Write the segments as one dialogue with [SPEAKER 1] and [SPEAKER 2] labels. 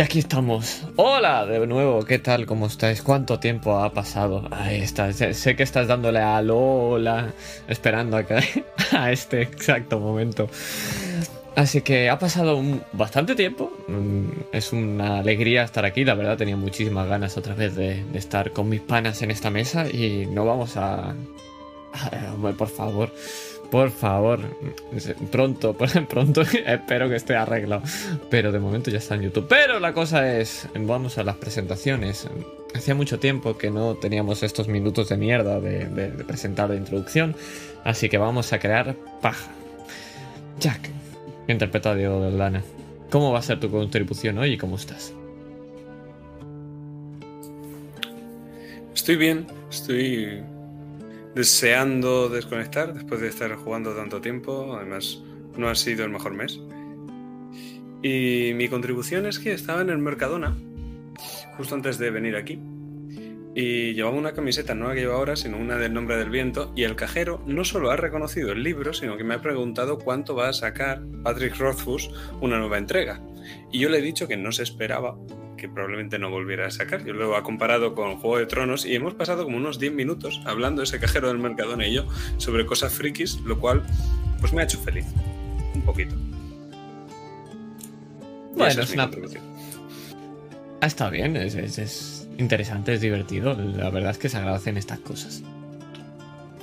[SPEAKER 1] Y aquí estamos. Hola de nuevo, ¿qué tal? ¿Cómo estáis? ¿Cuánto tiempo ha pasado? Ahí está, sé, que estás dándole a Lola, esperando a, que, a este exacto momento. Así que ha pasado un, bastante tiempo. Mm, es una alegría estar aquí. La verdad, tenía muchísimas ganas otra vez de, estar con mis panas en esta mesa. Y no vamos a. Por favor. Por favor, pronto, pronto espero que esté arreglado. Pero de momento ya está en YouTube. Pero la cosa es, vamos a las presentaciones. Hacía mucho tiempo que no teníamos estos minutos de mierda de, presentar de introducción. Así que vamos a crear paja. Jack, interpreta Diego Lana. ¿Cómo va a ser tu contribución hoy y cómo estás?
[SPEAKER 2] Estoy bien, estoy deseando desconectar después de estar jugando tanto tiempo. Además, no ha sido el mejor mes. Y mi contribución es que estaba en el Mercadona, justo antes de venir aquí. Y llevaba una camiseta, no la que llevo ahora, sino una del nombre del viento. Y el cajero no solo ha reconocido el libro, sino que me ha preguntado cuánto va a sacar Patrick Rothfuss una nueva entrega. Y yo le he dicho que no se esperaba que probablemente no volviera a sacar. Yo lo he comparado con Juego de Tronos y hemos pasado como unos 10 minutos hablando ese cajero del Mercadona y yo sobre cosas frikis, lo cual pues me ha hecho feliz. Un poquito.
[SPEAKER 1] Bueno, es, una... Ha estado bien, es, es, interesante, es divertido. La verdad es que se agradecen estas cosas.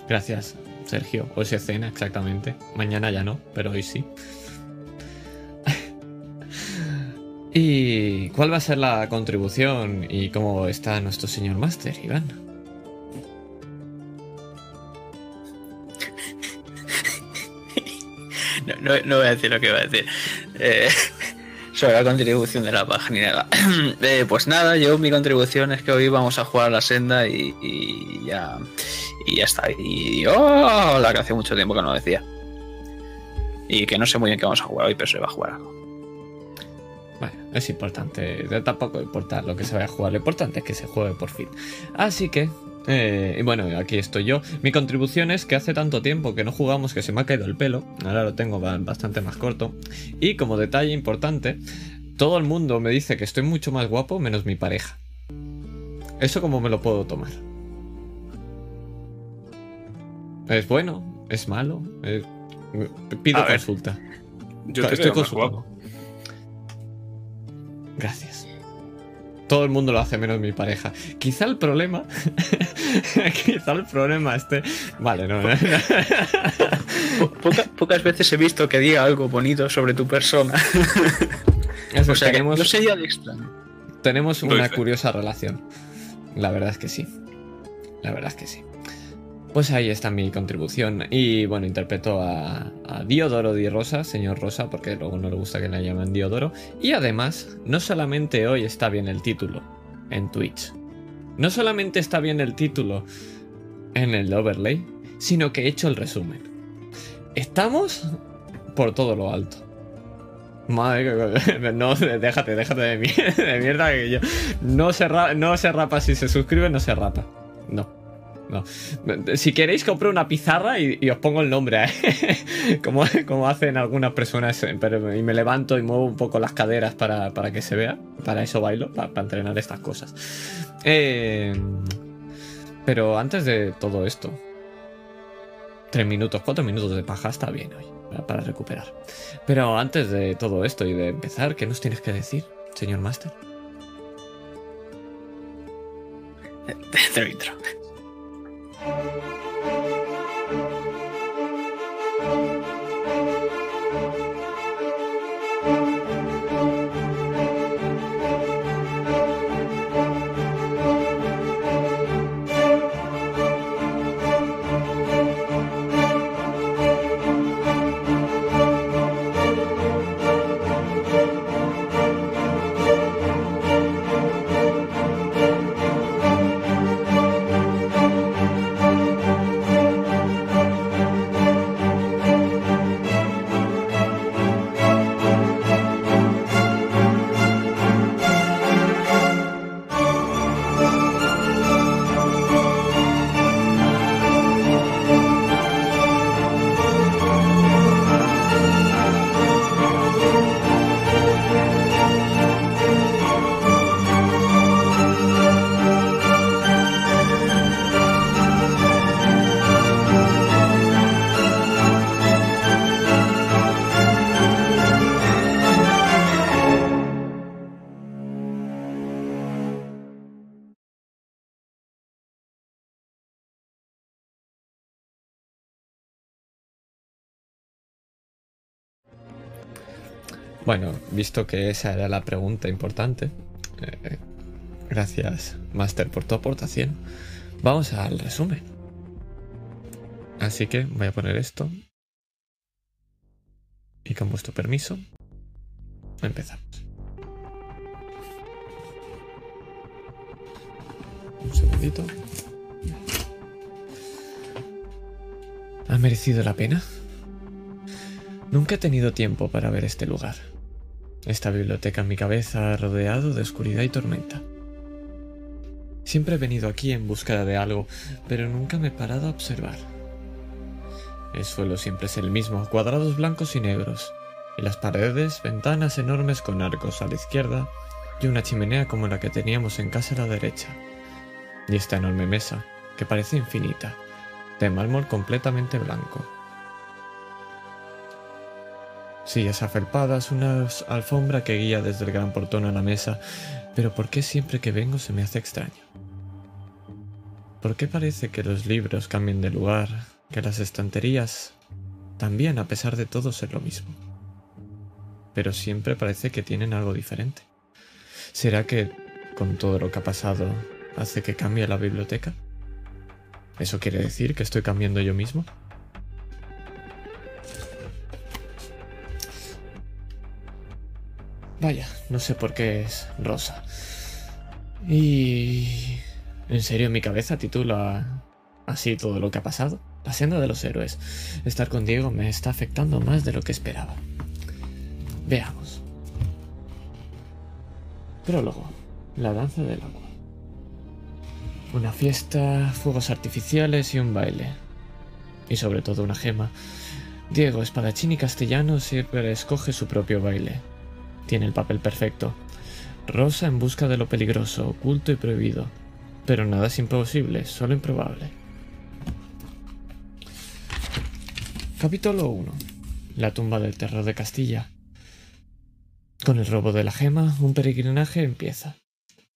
[SPEAKER 1] Gracias, Sergio. Hoy se cena, exactamente. Mañana ya no, pero hoy sí. ¿Y cuál va a ser la contribución y cómo está nuestro señor Master, Iván?
[SPEAKER 3] No, voy a decir lo que iba a decir. Eh, sobre la contribución de la página. Eh, pues nada, yo mi contribución es que hoy vamos a jugar a la senda y, ya y ya está. Y oh, la que hace mucho tiempo que no decía. Y que no sé muy bien qué vamos a jugar hoy, pero se va a jugar algo.
[SPEAKER 1] Bueno, es importante, tampoco importa lo que se vaya a jugar, lo importante es que se juegue por fin. Así que, eh, bueno, aquí estoy yo. Mi contribución es que hace tanto tiempo que no jugamos que se me ha caído el pelo, ahora lo tengo bastante más corto. Y como detalle importante, todo el mundo me dice que estoy mucho más guapo menos mi pareja. ¿Eso cómo me lo puedo tomar? ¿Es bueno? ¿Es malo? Eh, pido consulta.
[SPEAKER 2] Yo estoy consultando.
[SPEAKER 1] Gracias. Todo el mundo lo hace menos mi pareja. Quizá el problema. quizá el problema esté. Vale, no.
[SPEAKER 3] pocas veces he visto que diga algo bonito sobre tu persona. o sea, tenemos, no sería de extraño.
[SPEAKER 1] Tenemos una curiosa relación. La verdad es que sí. La verdad es que sí. Pues ahí está mi contribución. Y bueno, interpreto a, Diodoro Di Rosa, señor Rosa, porque luego no le gusta que le llamen Diodoro. Y además, no solamente hoy está bien el título en Twitch, no solamente está bien el título en el overlay, sino que he hecho el resumen. Estamos por todo lo alto. Madre, no, déjate, déjate de, mierda, que yo. No se, no se rapa si se suscribe, no se rapa. No. Si queréis, compro una pizarra y, os pongo el nombre, ¿eh? como, hacen algunas personas. Eh, pero, y me levanto y muevo un poco las caderas para, que se vea. Para eso bailo, para, entrenar estas cosas. Eh, pero antes de todo esto, tres minutos, cuatro minutos de paja está bien hoy, para recuperar. Pero antes de todo esto y de empezar, ¿qué nos tienes que decir, señor Master?
[SPEAKER 3] Dentro
[SPEAKER 1] Bueno, visto que esa era la pregunta importante, eh, gracias Master por tu aportación, vamos al resumen. Así que voy a poner esto. Y con vuestro permiso, empezamos. Un segundito. ¿Ha merecido la pena? Nunca he tenido tiempo para ver este lugar. Esta biblioteca en mi cabeza rodeado de oscuridad y tormenta. Siempre he venido aquí en búsqueda de algo, pero nunca me he parado a observar. El suelo siempre es el mismo, cuadrados blancos y negros, y las paredes, ventanas enormes con arcos a la izquierda y una chimenea como la que teníamos en casa a la derecha. Y esta enorme mesa, que parece infinita, de mármol completamente blanco. Sillas afelpadas, una alfombra que guía desde el gran portón a la mesa, pero ¿por qué siempre que vengo se me hace extraño? ¿Por qué parece que los libros cambien de lugar, que las estanterías también, a pesar de todo, ser lo mismo? Pero siempre parece que tienen algo diferente. ¿Será que, con todo lo que ha pasado, hace que cambie la biblioteca? ¿Eso quiere decir que estoy cambiando yo mismo? Vaya, no sé por qué es rosa. Y... ¿En serio mi cabeza titula así todo lo que ha pasado? La senda de los héroes. Estar con Diego me está afectando más de lo que esperaba. Veamos. Prólogo. La danza del agua. Una fiesta, fuegos artificiales y un baile. Y sobre todo una gema. Diego, espadachín y castellano, siempre escoge su propio baile. Tiene el papel perfecto. Rosa en busca de lo peligroso, oculto y prohibido. Pero nada es imposible, solo improbable. Capítulo 1. La tumba del terror de Castilla. Con el robo de la gema, un peregrinaje empieza.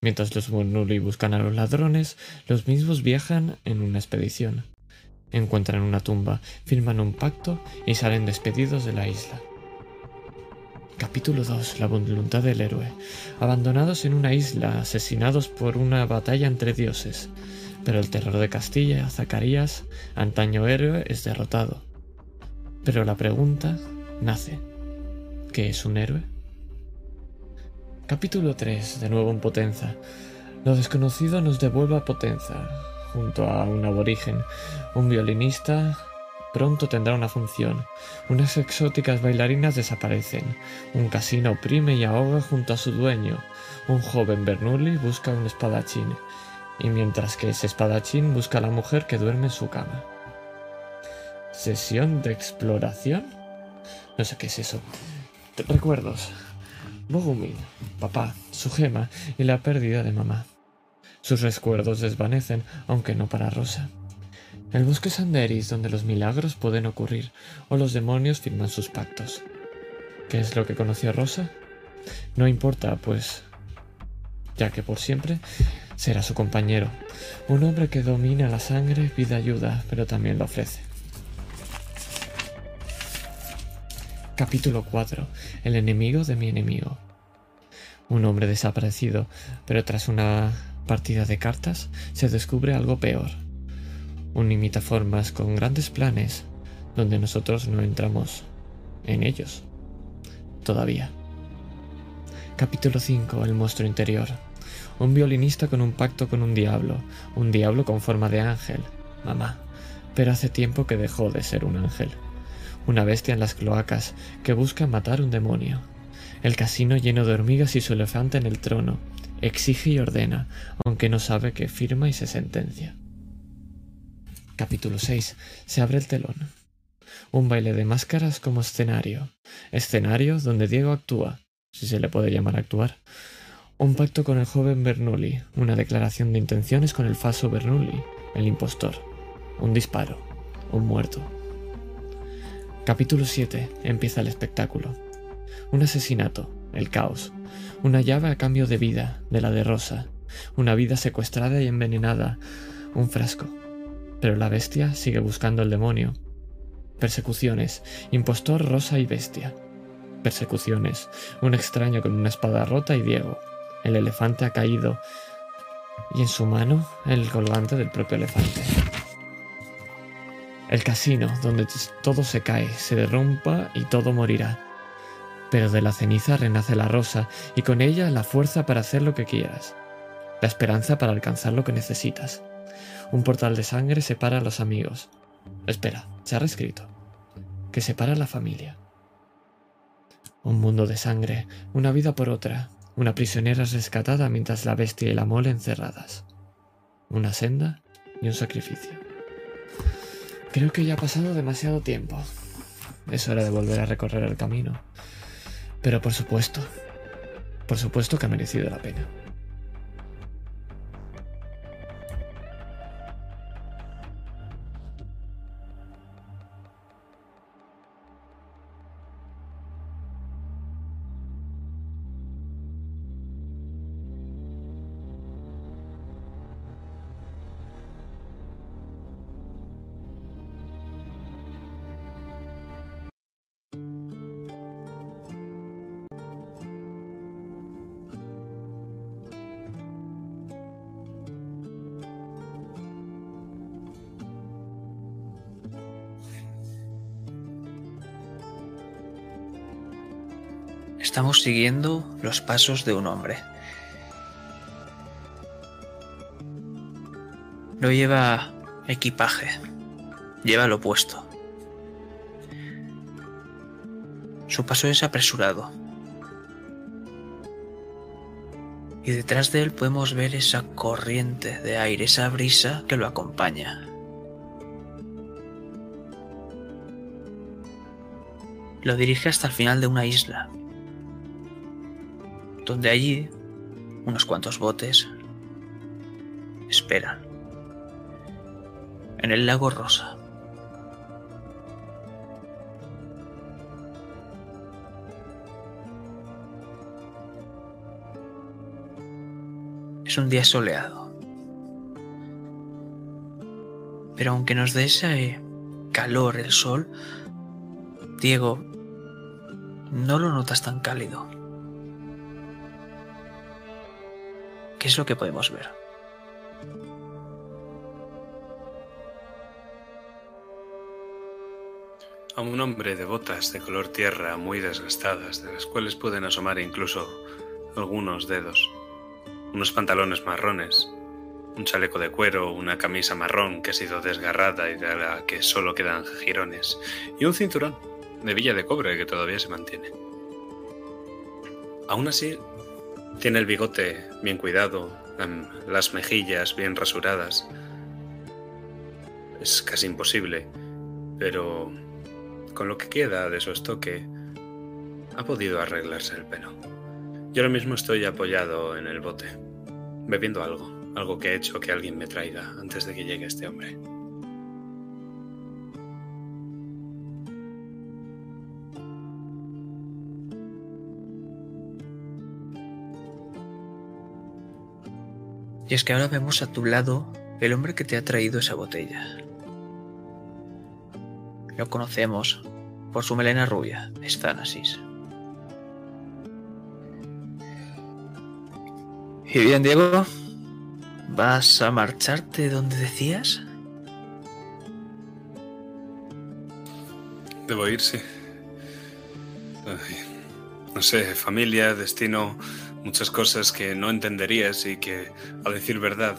[SPEAKER 1] Mientras los Bernoulli buscan a los ladrones, los mismos viajan en una expedición. Encuentran una tumba, firman un pacto y salen despedidos de la isla. Capítulo 2. La voluntad del héroe. Abandonados en una isla, asesinados por una batalla entre dioses. Pero el terror de Castilla, Zacarías, antaño héroe, es derrotado. Pero la pregunta nace. ¿Qué es un héroe? Capítulo 3. De nuevo en Potenza. Lo desconocido nos devuelve a Potenza, junto a un aborigen, un violinista. Pronto tendrá una función. Unas exóticas bailarinas desaparecen. Un casino oprime y ahoga junto a su dueño. Un joven Bernoulli busca un espadachín. Y mientras que ese espadachín busca a la mujer que duerme en su cama. ¿Sesión de exploración? No sé qué es eso. Recuerdos. Bogumil, papá, su gema y la pérdida de mamá. Sus recuerdos desvanecen, aunque no para Rosa. El bosque Sanderis, donde los milagros pueden ocurrir o los demonios firman sus pactos. ¿Qué es lo que conoció Rosa? No importa, pues, ya que por siempre será su compañero, un hombre que domina la sangre, pide ayuda, pero también lo ofrece. Capítulo 4. El enemigo de mi enemigo. Un hombre desaparecido, pero tras una partida de cartas se descubre algo peor. Un imitaformas con grandes planes, donde nosotros no entramos en ellos. Todavía. Capítulo 5. El monstruo interior. Un violinista con un pacto con un diablo, un diablo con forma de ángel, mamá, pero hace tiempo que dejó de ser un ángel una bestia en las cloacas que busca matar un demonio. El casino lleno de hormigas y su elefante en el trono. Exige y ordena, aunque no sabe que firma y se sentencia. Capítulo 6. Se abre el telón. Un baile de máscaras como escenario. Escenario donde Diego actúa, si se le puede llamar actuar. Un pacto con el joven Bernoulli. Una declaración de intenciones con el falso Bernoulli, el impostor. Un disparo. Un muerto. Capítulo 7. Empieza el espectáculo. Un asesinato, el caos. Una llave a cambio de vida, de la de Rosa. Una vida secuestrada y envenenada. Un frasco. Pero la bestia sigue buscando el demonio. Persecuciones. Impostor, Rosa y bestia. persecuciones, un extraño con una espada rota y Diego. El elefante ha caído y en su mano el colgante del propio elefante. El casino, donde todo se cae, se derrumpa y todo morirá. Pero de la ceniza renace la rosa y con ella la fuerza para hacer lo que quieras, la esperanza para alcanzar lo que necesitas. Un portal de sangre separa a los amigos. Espera, se ha reescrito. Que separa a la familia. Un mundo de sangre, una vida por otra, una prisionera rescatada mientras la bestia y la mole encerradas. Una senda y un sacrificio. Creo que ya ha pasado demasiado tiempo. Es hora de volver a recorrer el camino. Pero por supuesto, por supuesto que ha merecido la pena.
[SPEAKER 3] Estamos siguiendo los pasos de un hombre. No lleva equipaje, lleva lo opuesto. Su paso es apresurado. Y detrás de él podemos ver esa corriente de aire, esa brisa que lo acompaña. Lo dirige hasta el final de una isla, donde allí unos cuantos botes esperan. En el lago Rosa. Es un día soleado. Pero aunque nos dé ese calor el sol, Diego, no lo notas tan cálido. ¿Qué es lo que podemos ver?
[SPEAKER 2] A un hombre de botas de color tierra muy desgastadas, de las cuales pueden asomar incluso algunos dedos, unos pantalones marrones, un chaleco de cuero, una camisa marrón que ha sido desgarrada y de la que solo quedan jirones, y un cinturón de villa de cobre que todavía se mantiene. Aún así, tiene el bigote bien cuidado, las mejillas bien rasuradas. Es casi imposible, pero con lo que queda de su estoque, ha podido arreglarse el pelo. Yo ahora mismo estoy apoyado en el bote, bebiendo algo, algo que ha hecho que alguien me traiga antes de que llegue este hombre.
[SPEAKER 3] Y es que ahora vemos a tu lado el hombre que te ha traído esa botella. Lo conocemos por su melena rubia, Stanasis. Y bien, Diego, ¿vas a marcharte donde decías?
[SPEAKER 2] Debo ir, sí. Ay, no sé, familia, destino, muchas cosas que no entenderías y que, a decir verdad,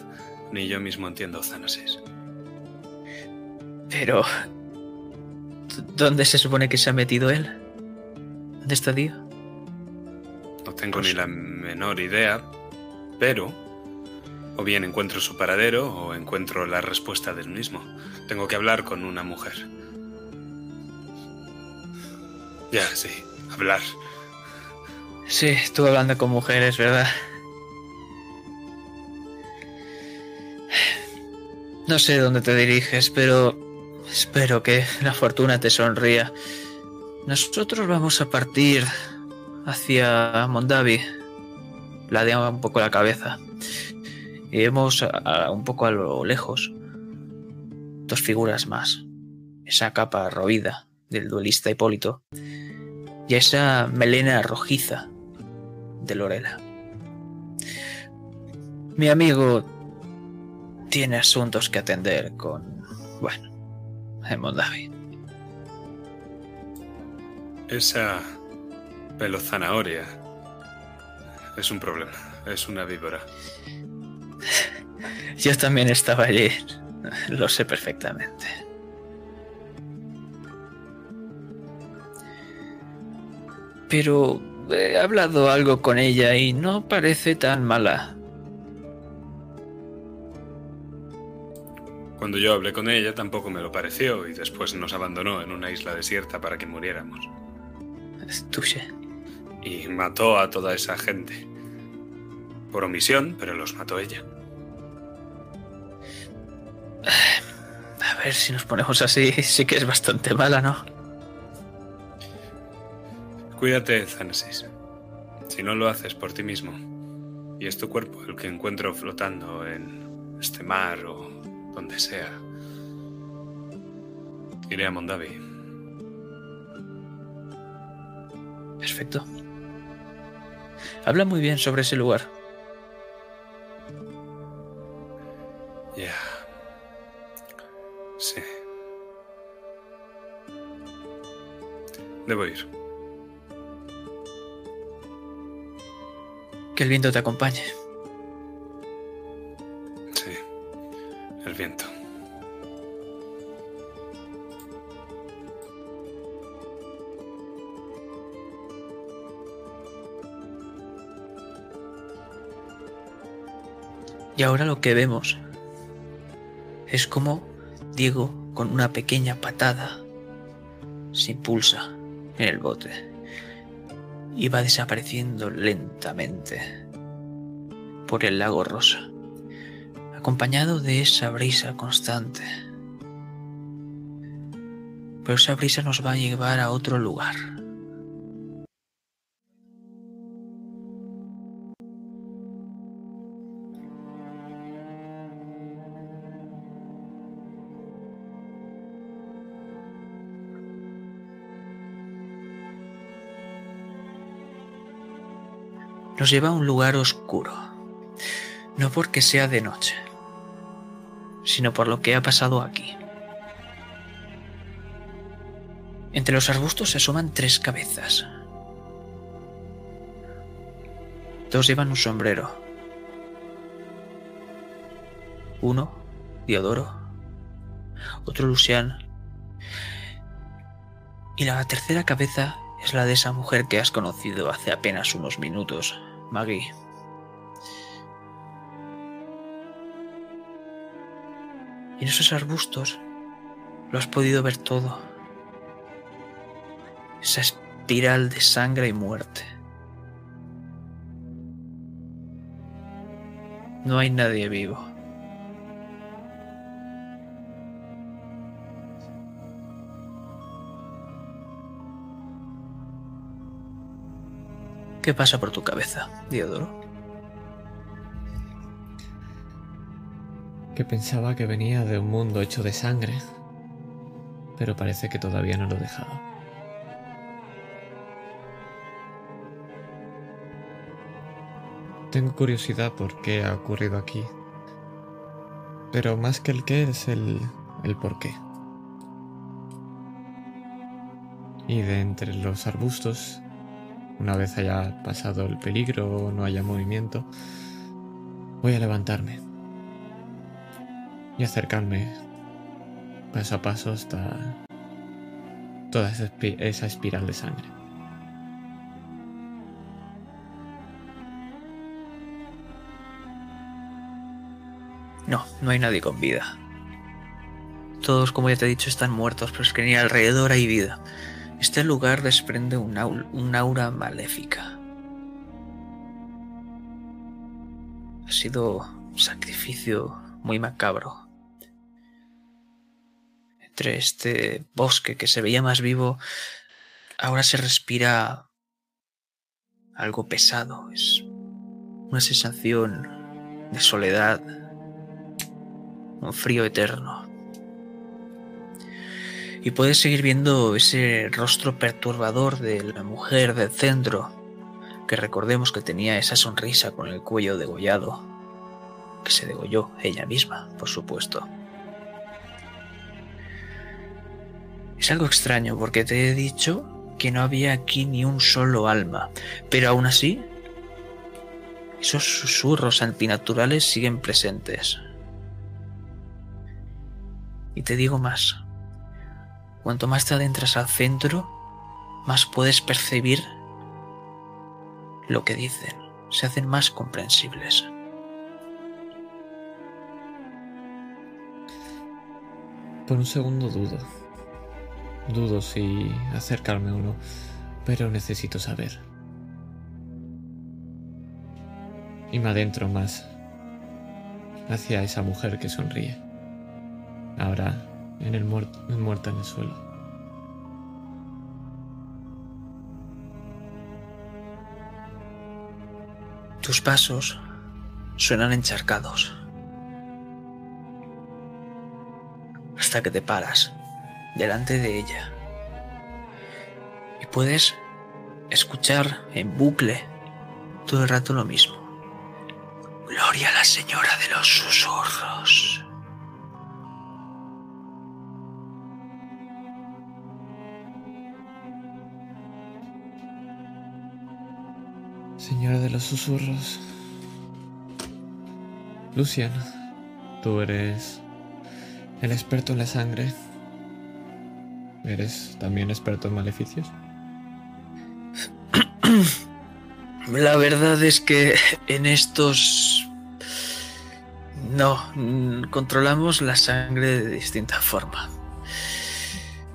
[SPEAKER 2] ni yo mismo entiendo, Zanasis.
[SPEAKER 3] Pero... ¿Dónde se supone que se ha metido él? ¿Dónde está Dio?
[SPEAKER 2] No tengo ni la menor idea, pero o bien encuentro su paradero o encuentro la respuesta del mismo. Tengo que hablar con una mujer. Ya, sí, hablar.
[SPEAKER 3] Sí, estuve hablando con mujeres, ¿verdad? No sé dónde te diriges, pero espero que la fortuna te sonría. Nosotros vamos a partir hacia Mondavi. Ladeamos un poco la cabeza. Y vemos a- un poco a lo lejos dos figuras más. Esa capa roída del duelista Hipólito y esa melena rojiza de Lorela. Mi amigo tiene asuntos que atender con, bueno, en David.
[SPEAKER 2] Esa pelo zanahoria es un problema, es una víbora.
[SPEAKER 3] Yo también estaba allí, lo sé perfectamente. Pero he hablado algo con ella y no parece tan mala.
[SPEAKER 2] Cuando yo hablé con ella tampoco me lo pareció y después nos abandonó en una isla desierta para que muriéramos.
[SPEAKER 3] Estuche.
[SPEAKER 2] Y mató a toda esa gente. Por omisión, pero los mató ella.
[SPEAKER 3] A ver si nos ponemos así, sí que es bastante mala, ¿no?
[SPEAKER 2] Cuídate, Zanesis. Si no lo haces por ti mismo, y es tu cuerpo el que encuentro flotando en este mar o donde sea, iré a Mondavi.
[SPEAKER 3] Perfecto. Habla muy bien sobre ese lugar.
[SPEAKER 2] Ya. Sí. Debo ir.
[SPEAKER 3] Que el viento te acompañe.
[SPEAKER 2] Sí, el viento.
[SPEAKER 3] Y ahora lo que vemos es como Diego con una pequeña patada se impulsa en el bote va desapareciendo lentamente por el lago rosa, acompañado de esa brisa constante. Pero esa brisa nos va a llevar a otro lugar. Nos lleva a un lugar oscuro. No porque sea de noche, sino por lo que ha pasado aquí. Entre los arbustos se asoman tres cabezas. Dos llevan un sombrero. Uno, Diodoro. Otro, Lucian. Y la tercera cabeza es la de esa mujer que has conocido hace apenas unos minutos, Maggie. Y en esos arbustos lo has podido ver todo. Esa espiral de sangre y muerte. No hay nadie vivo. ¿Qué pasa por tu cabeza, Diodoro?
[SPEAKER 1] Que pensaba que venía de un mundo hecho de sangre, pero parece que todavía no lo he dejado. Tengo curiosidad por qué ha ocurrido aquí, pero más que el qué es el, el por qué. Y de entre los arbustos una vez haya pasado el peligro no haya movimiento, voy a levantarme y acercarme paso a paso hasta toda esa espiral de sangre.
[SPEAKER 3] No, no hay nadie con vida. Todos, como ya te he dicho, están muertos, pero es que ni alrededor hay vida. Este lugar desprende un, aura maléfica. Ha sido un sacrificio muy macabro. Entre este bosque que se veía más vivo, ahora se respira algo pesado. Es una sensación de soledad, un frío eterno. Y puedes seguir viendo ese rostro perturbador de la mujer del centro, que recordemos que tenía esa sonrisa con el cuello degollado, que se degolló ella misma, por supuesto. Es algo extraño porque te he dicho que no había aquí ni un solo alma, pero aún así, esos susurros antinaturales siguen presentes. Y te digo más, cuanto más te adentras al centro, más puedes percibir lo que dicen, se hacen más comprensibles.
[SPEAKER 1] Por un segundo dudo. Dudo si acercarme o no, pero necesito saber. Y me adentro más hacia esa mujer que sonríe. Ahora en el muerto, muerta en el suelo.
[SPEAKER 3] Tus pasos suenan encharcados. Hasta que te paras delante de ella. Y puedes escuchar en bucle todo el rato lo mismo. Gloria a la señora de los susurros.
[SPEAKER 1] Señora de los susurros. Lucian, tú eres el experto en la sangre. ¿Eres también experto en maleficios?
[SPEAKER 3] La verdad es que en estos... No, controlamos la sangre de distinta forma.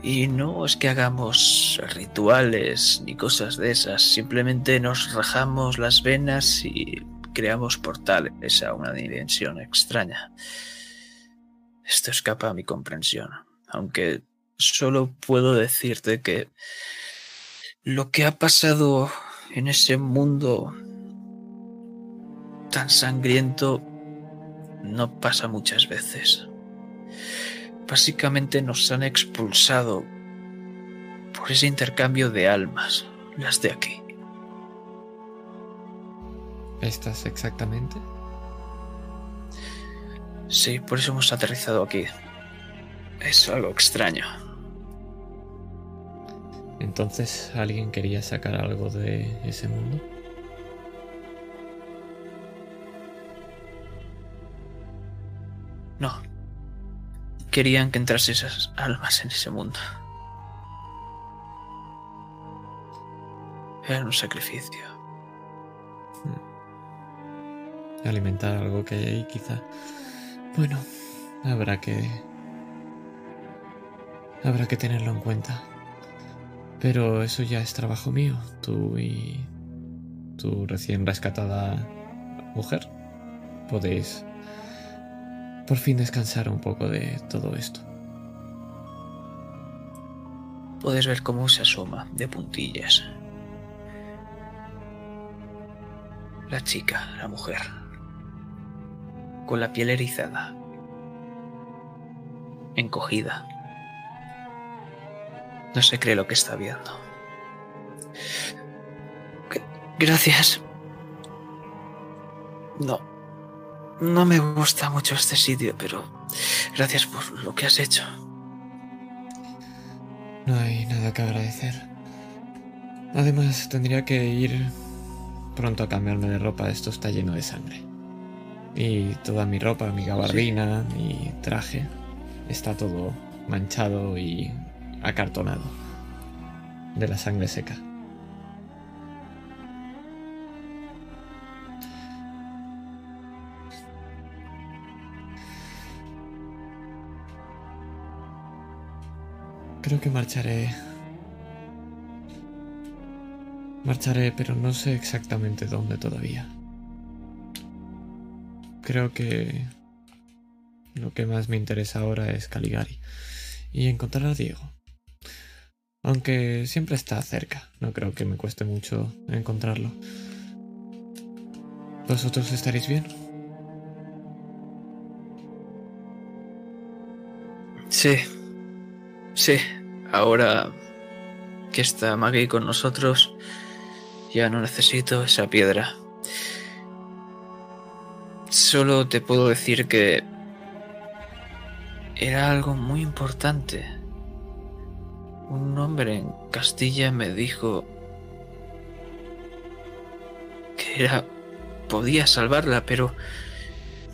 [SPEAKER 3] Y no es que hagamos rituales ni cosas de esas, simplemente nos rajamos las venas y creamos portales a una dimensión extraña. Esto escapa a mi comprensión, aunque solo puedo decirte que lo que ha pasado en ese mundo tan sangriento no pasa muchas veces. Básicamente nos han expulsado por ese intercambio de almas, las de aquí.
[SPEAKER 1] ¿Estas exactamente?
[SPEAKER 3] Sí, por eso hemos aterrizado aquí. Es algo extraño.
[SPEAKER 1] Entonces, ¿alguien quería sacar algo de ese mundo?
[SPEAKER 3] No. Querían que entrase esas almas en ese mundo. Era un sacrificio.
[SPEAKER 1] Hmm. Alimentar algo que hay ahí, quizá. Bueno, habrá que. Habrá que tenerlo en cuenta. Pero eso ya es trabajo mío. Tú y tu recién rescatada mujer podéis por fin descansar un poco de todo esto.
[SPEAKER 3] Puedes ver cómo se asoma de puntillas. La chica, la mujer, con la piel erizada, encogida. No se cree lo que está viendo. Gracias. No. No me gusta mucho este sitio, pero gracias por lo que has hecho.
[SPEAKER 1] No hay nada que agradecer. Además, tendría que ir pronto a cambiarme de ropa. Esto está lleno de sangre. Y toda mi ropa, mi gabardina, mi traje, está todo manchado y acartonado de la sangre seca. Creo que marcharé. Marcharé, pero no sé exactamente dónde todavía. Creo que lo que más me interesa ahora es Caligari y encontrar a Diego. Aunque siempre está cerca, no creo que me cueste mucho encontrarlo. ¿Vosotros estaréis bien?
[SPEAKER 3] Sí, Sí, ahora que está Maggie con nosotros, ya no necesito esa piedra. Solo te puedo decir que era algo muy importante. Un hombre en Castilla me dijo que era podía salvarla, pero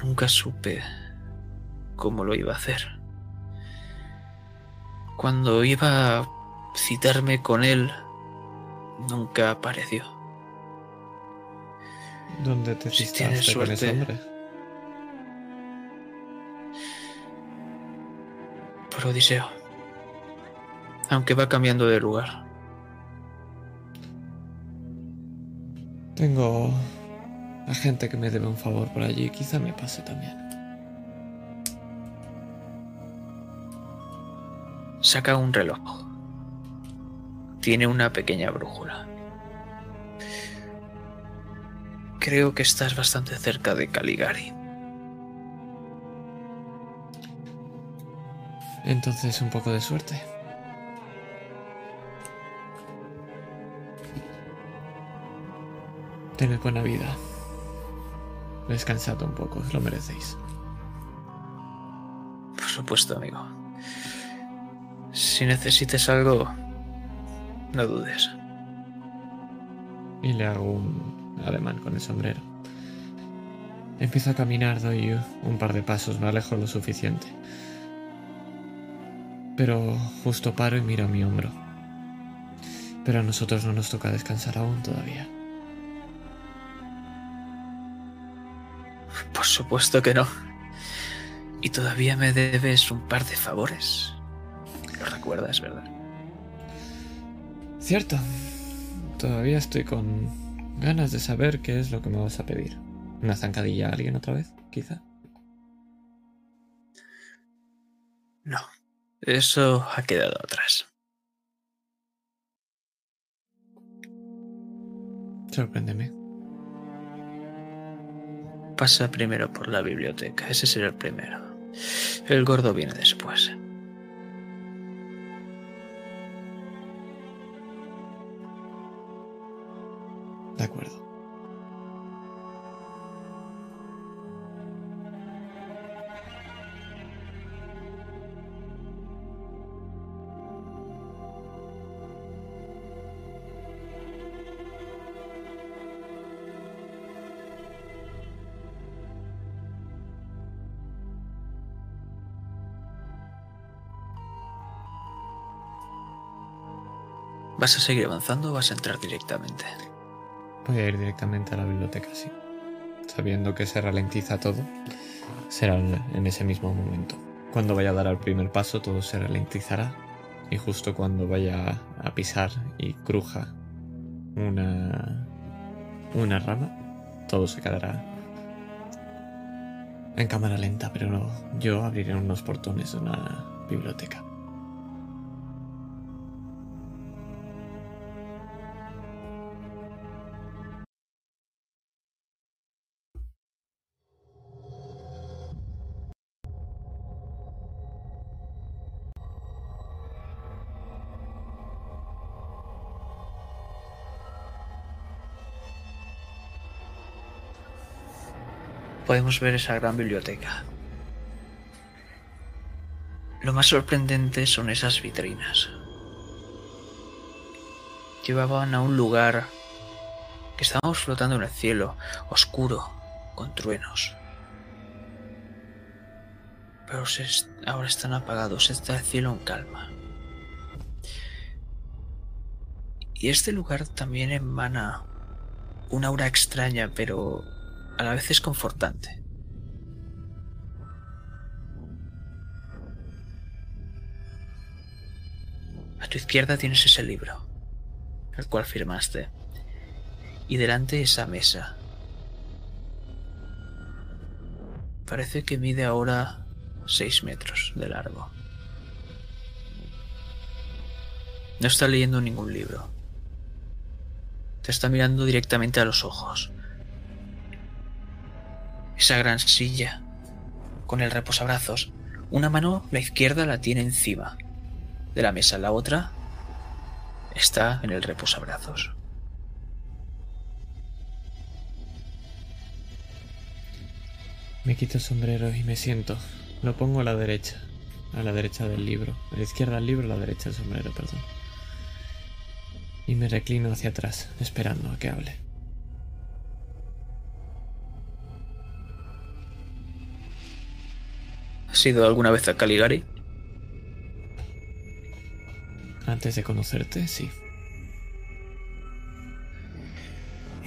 [SPEAKER 3] nunca supe cómo lo iba a hacer. Cuando iba a citarme con él, nunca apareció.
[SPEAKER 1] ¿Dónde te
[SPEAKER 3] Si tienes
[SPEAKER 1] con ese
[SPEAKER 3] suerte.
[SPEAKER 1] hombre?
[SPEAKER 3] Por Odiseo. Aunque va cambiando de lugar.
[SPEAKER 1] Tengo a gente que me debe un favor por allí, quizá me pase también.
[SPEAKER 3] Saca un reloj. Tiene una pequeña brújula. Creo que estás bastante cerca de Caligari.
[SPEAKER 1] Entonces un poco de suerte. Tened buena vida. Descansad un poco, os lo merecéis.
[SPEAKER 3] Por supuesto, amigo. Si necesites algo, no dudes.
[SPEAKER 1] Y le hago un ademán con el sombrero. Empiezo a caminar, doy un par de pasos, me alejo lo suficiente. Pero justo paro y miro a mi hombro. Pero a nosotros no nos toca descansar aún todavía.
[SPEAKER 3] Por supuesto que no. Y todavía me debes un par de favores. Lo recuerdas, ¿verdad?
[SPEAKER 1] Cierto. Todavía estoy con ganas de saber qué es lo que me vas a pedir. ¿Una zancadilla a alguien otra vez? Quizá.
[SPEAKER 3] No. Eso ha quedado atrás.
[SPEAKER 1] Sorpréndeme.
[SPEAKER 3] Pasa primero por la biblioteca. Ese será el primero. El gordo viene después.
[SPEAKER 1] De acuerdo.
[SPEAKER 3] ¿Vas a seguir avanzando o vas a entrar directamente?
[SPEAKER 1] Voy a ir directamente a la biblioteca, sí. Sabiendo que se ralentiza todo, será en ese mismo momento. Cuando vaya a dar el primer paso, todo se ralentizará. Y justo cuando vaya a pisar y cruja una, una rama, todo se quedará en cámara lenta, pero no, yo abriré unos portones de una biblioteca.
[SPEAKER 3] Ver esa gran biblioteca. Lo más sorprendente son esas vitrinas. Llevaban a un lugar que estábamos flotando en el cielo, oscuro, con truenos. Pero ahora están apagados, está el cielo en calma. Y este lugar también emana una aura extraña, pero a la vez es confortante. A tu izquierda tienes ese libro, el cual firmaste, y delante esa mesa. Parece que mide ahora 6 metros de largo. No está leyendo ningún libro. Te está mirando directamente a los ojos. Esa gran silla, con el reposabrazos, una mano, la izquierda, la tiene encima. de la mesa. La otra está en el reposabrazos.
[SPEAKER 1] Me quito el sombrero y me siento. Lo pongo a la derecha. A la derecha del libro. A la izquierda del libro, a la derecha del sombrero, perdón. Y me reclino hacia atrás, esperando a que hable.
[SPEAKER 3] ¿Has ido alguna vez a Caligari?
[SPEAKER 1] Antes de conocerte, sí.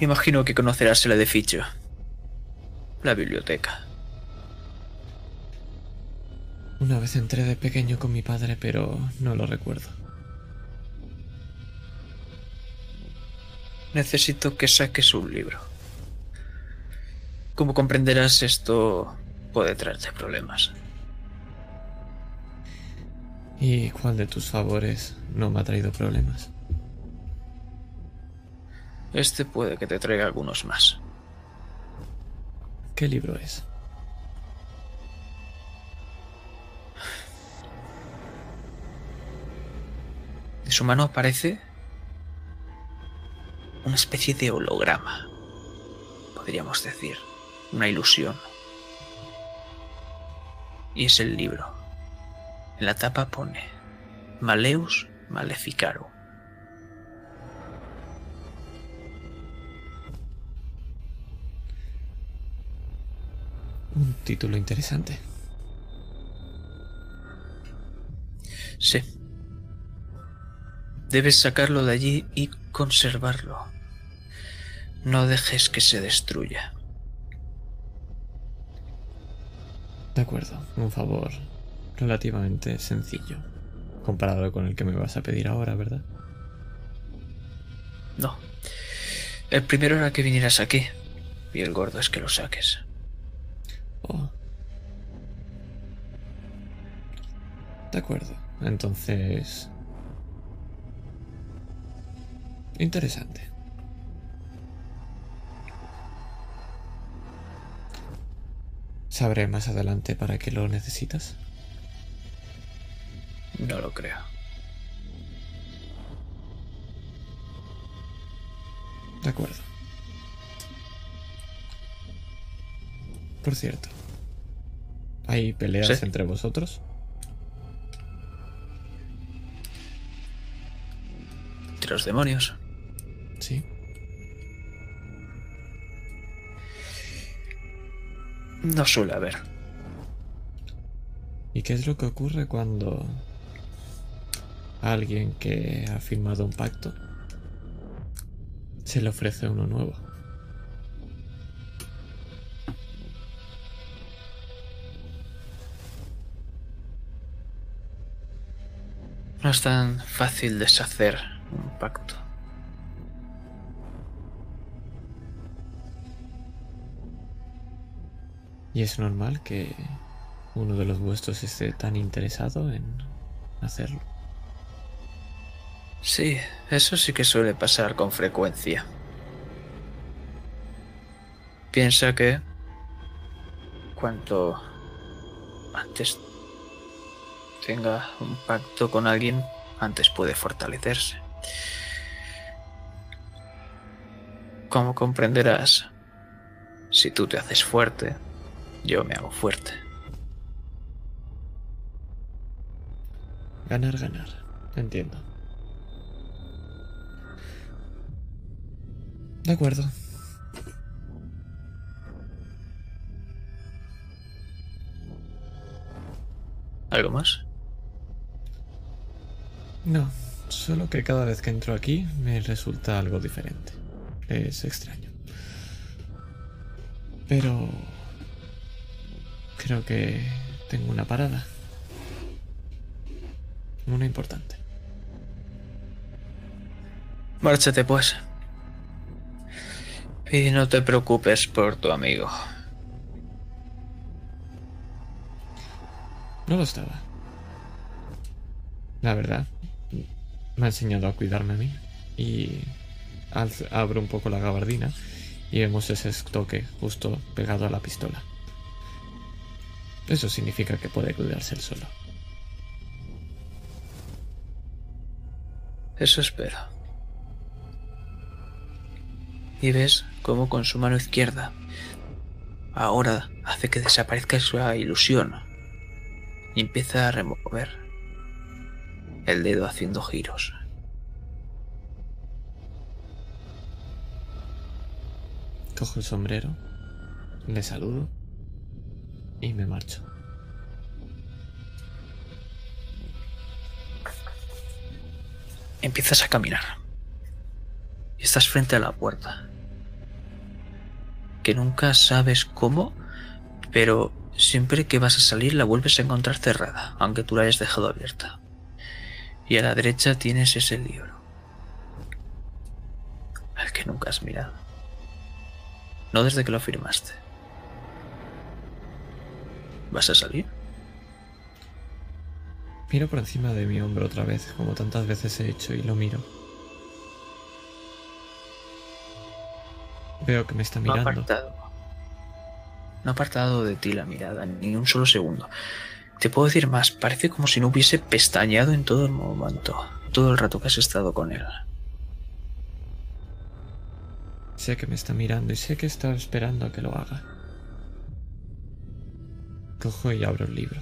[SPEAKER 3] Imagino que conocerás el edificio. La biblioteca.
[SPEAKER 1] Una vez entré de pequeño con mi padre, pero no lo recuerdo.
[SPEAKER 3] Necesito que saques un libro. Como comprenderás, esto puede traerte problemas.
[SPEAKER 1] ¿Y cuál de tus favores no me ha traído problemas?
[SPEAKER 3] Este puede que te traiga algunos más.
[SPEAKER 1] ¿Qué libro es?
[SPEAKER 3] De su mano aparece una especie de holograma, podríamos decir, una ilusión. Y es el libro. En la tapa pone Maleus Maleficarum.
[SPEAKER 1] Un título interesante.
[SPEAKER 3] Sí. Debes sacarlo de allí y conservarlo. No dejes que se destruya.
[SPEAKER 1] De acuerdo, un favor relativamente sencillo. Comparado con el que me vas a pedir ahora, ¿verdad?
[SPEAKER 3] No. El primero era que vinieras aquí. Y el gordo es que lo saques.
[SPEAKER 1] Oh. De acuerdo. Entonces... Interesante. Sabré más adelante para qué lo necesitas.
[SPEAKER 3] No lo creo.
[SPEAKER 1] De acuerdo. Por cierto, ¿hay peleas
[SPEAKER 3] ¿Sí?
[SPEAKER 1] entre vosotros?
[SPEAKER 3] Entre los demonios.
[SPEAKER 1] Sí.
[SPEAKER 3] No suele haber.
[SPEAKER 1] ¿Y qué es lo que ocurre cuando alguien que ha firmado un pacto se le ofrece uno nuevo?
[SPEAKER 3] No es tan fácil deshacer un pacto.
[SPEAKER 1] ¿Y es normal que uno de los vuestros esté tan interesado en hacerlo?
[SPEAKER 3] Sí, eso sí que suele pasar con frecuencia. Piensa que cuanto antes tenga un pacto con alguien, antes puede fortalecerse. Como comprenderás, si tú te haces fuerte, yo me hago fuerte.
[SPEAKER 1] Ganar, ganar. Entiendo. De acuerdo.
[SPEAKER 3] ¿Algo más?
[SPEAKER 1] No, solo que cada vez que entro aquí me resulta algo diferente. Es extraño. Pero... Creo que tengo una parada. Una importante.
[SPEAKER 3] Márchate pues. Y no te preocupes por tu amigo.
[SPEAKER 1] No lo estaba. La verdad, me ha enseñado a cuidarme a mí. Y abro un poco la gabardina y vemos ese estoque justo pegado a la pistola. Eso significa que puede cuidarse él solo.
[SPEAKER 3] Eso espero. Y ves cómo con su mano izquierda ahora hace que desaparezca esa ilusión y empieza a remover el dedo haciendo giros.
[SPEAKER 1] Cojo el sombrero, le saludo y me marcho.
[SPEAKER 3] Empiezas a caminar. Estás frente a la puerta. Que nunca sabes cómo, pero siempre que vas a salir la vuelves a encontrar cerrada, aunque tú la hayas dejado abierta. Y a la derecha tienes ese libro. Al que nunca has mirado. No desde que lo firmaste. ¿Vas a salir?
[SPEAKER 1] Miro por encima de mi hombro otra vez, como tantas veces he hecho, y lo miro. Veo que me está
[SPEAKER 3] No ha
[SPEAKER 1] mirando.
[SPEAKER 3] apartado. No ha apartado de ti la mirada, ni un solo segundo. Te puedo decir más, parece como si no hubiese pestañeado en todo el momento, todo el rato que has estado con él.
[SPEAKER 1] Sé que me está mirando y sé que está esperando a que lo haga. Cojo y abro el libro.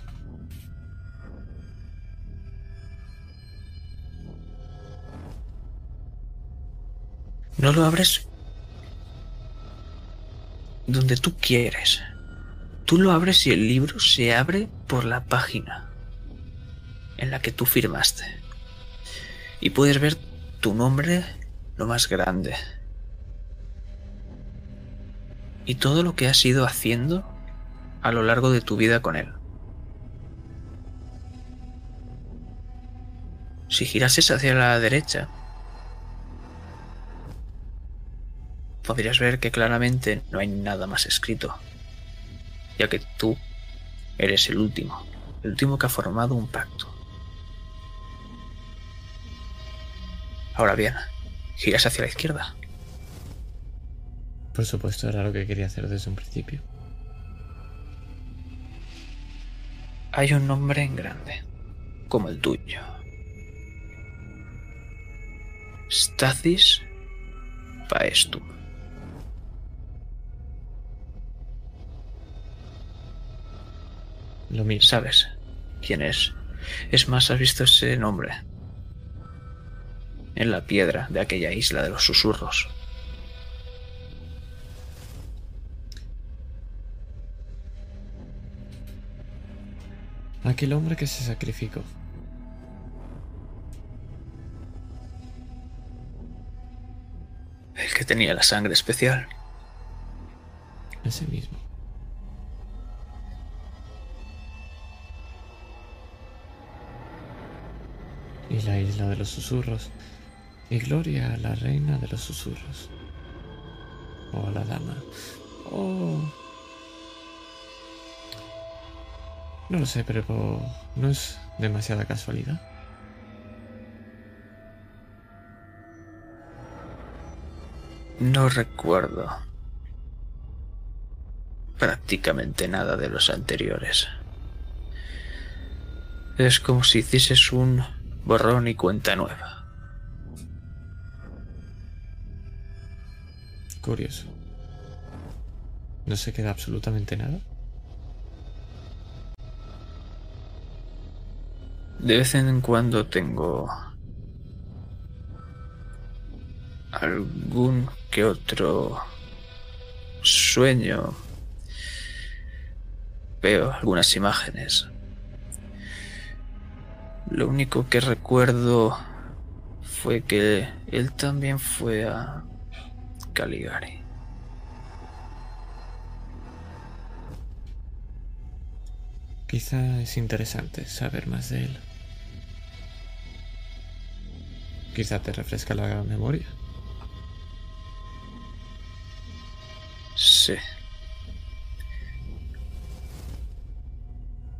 [SPEAKER 3] No lo abres donde tú quieres. Tú lo abres y el libro se abre por la página en la que tú firmaste. Y puedes ver tu nombre lo más grande. Y todo lo que has ido haciendo a lo largo de tu vida con él. Si girases hacia la derecha, podrías ver que claramente no hay nada más escrito, ya que tú eres el último, el último que ha formado un pacto. Ahora bien, giras hacia la izquierda.
[SPEAKER 1] Por supuesto, era lo que quería hacer desde un principio.
[SPEAKER 3] Hay un nombre en grande, como el tuyo. Stathis Paestum.
[SPEAKER 1] Lo miro.
[SPEAKER 3] ¿Sabes quién es? Es más, has visto ese nombre en la piedra de aquella isla de los susurros.
[SPEAKER 1] Aquel hombre que se sacrificó.
[SPEAKER 3] El que tenía la sangre especial.
[SPEAKER 1] Ese mismo. Y la isla de los susurros. Y gloria a la reina de los susurros. O a la dama. O... No lo sé, pero no es demasiada casualidad.
[SPEAKER 3] No recuerdo prácticamente nada de los anteriores. Es como si hicieses un borrón y cuenta nueva.
[SPEAKER 1] Curioso. No se queda absolutamente nada.
[SPEAKER 3] De vez en cuando tengo algún que otro sueño. Veo algunas imágenes. Lo único que recuerdo fue que él también fue a Caligari.
[SPEAKER 1] Quizá es interesante saber más de él. Quizá te refresca la memoria.
[SPEAKER 3] Sí.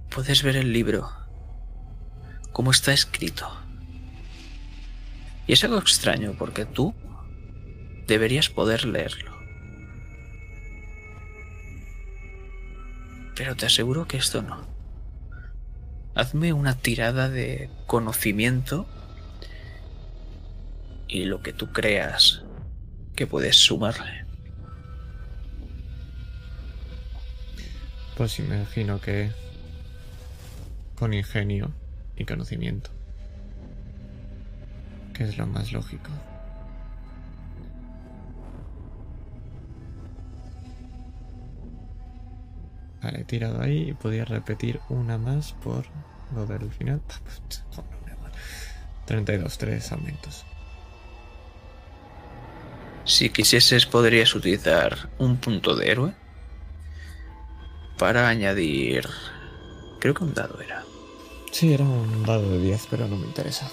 [SPEAKER 3] Puedes ver el libro, cómo está escrito. Y es algo extraño porque tú deberías poder leerlo. Pero te aseguro que esto no. Hazme una tirada de conocimiento y lo que tú creas que puedes sumarle.
[SPEAKER 1] Pues imagino que con ingenio y conocimiento. Que es lo más lógico. Vale, he tirado ahí y podía repetir una más por lo del final. 32, 3 aumentos.
[SPEAKER 3] Si quisieses podrías utilizar un punto de héroe para añadir... Creo que un dado era.
[SPEAKER 1] Sí, era un dado de 10, pero no me interesa.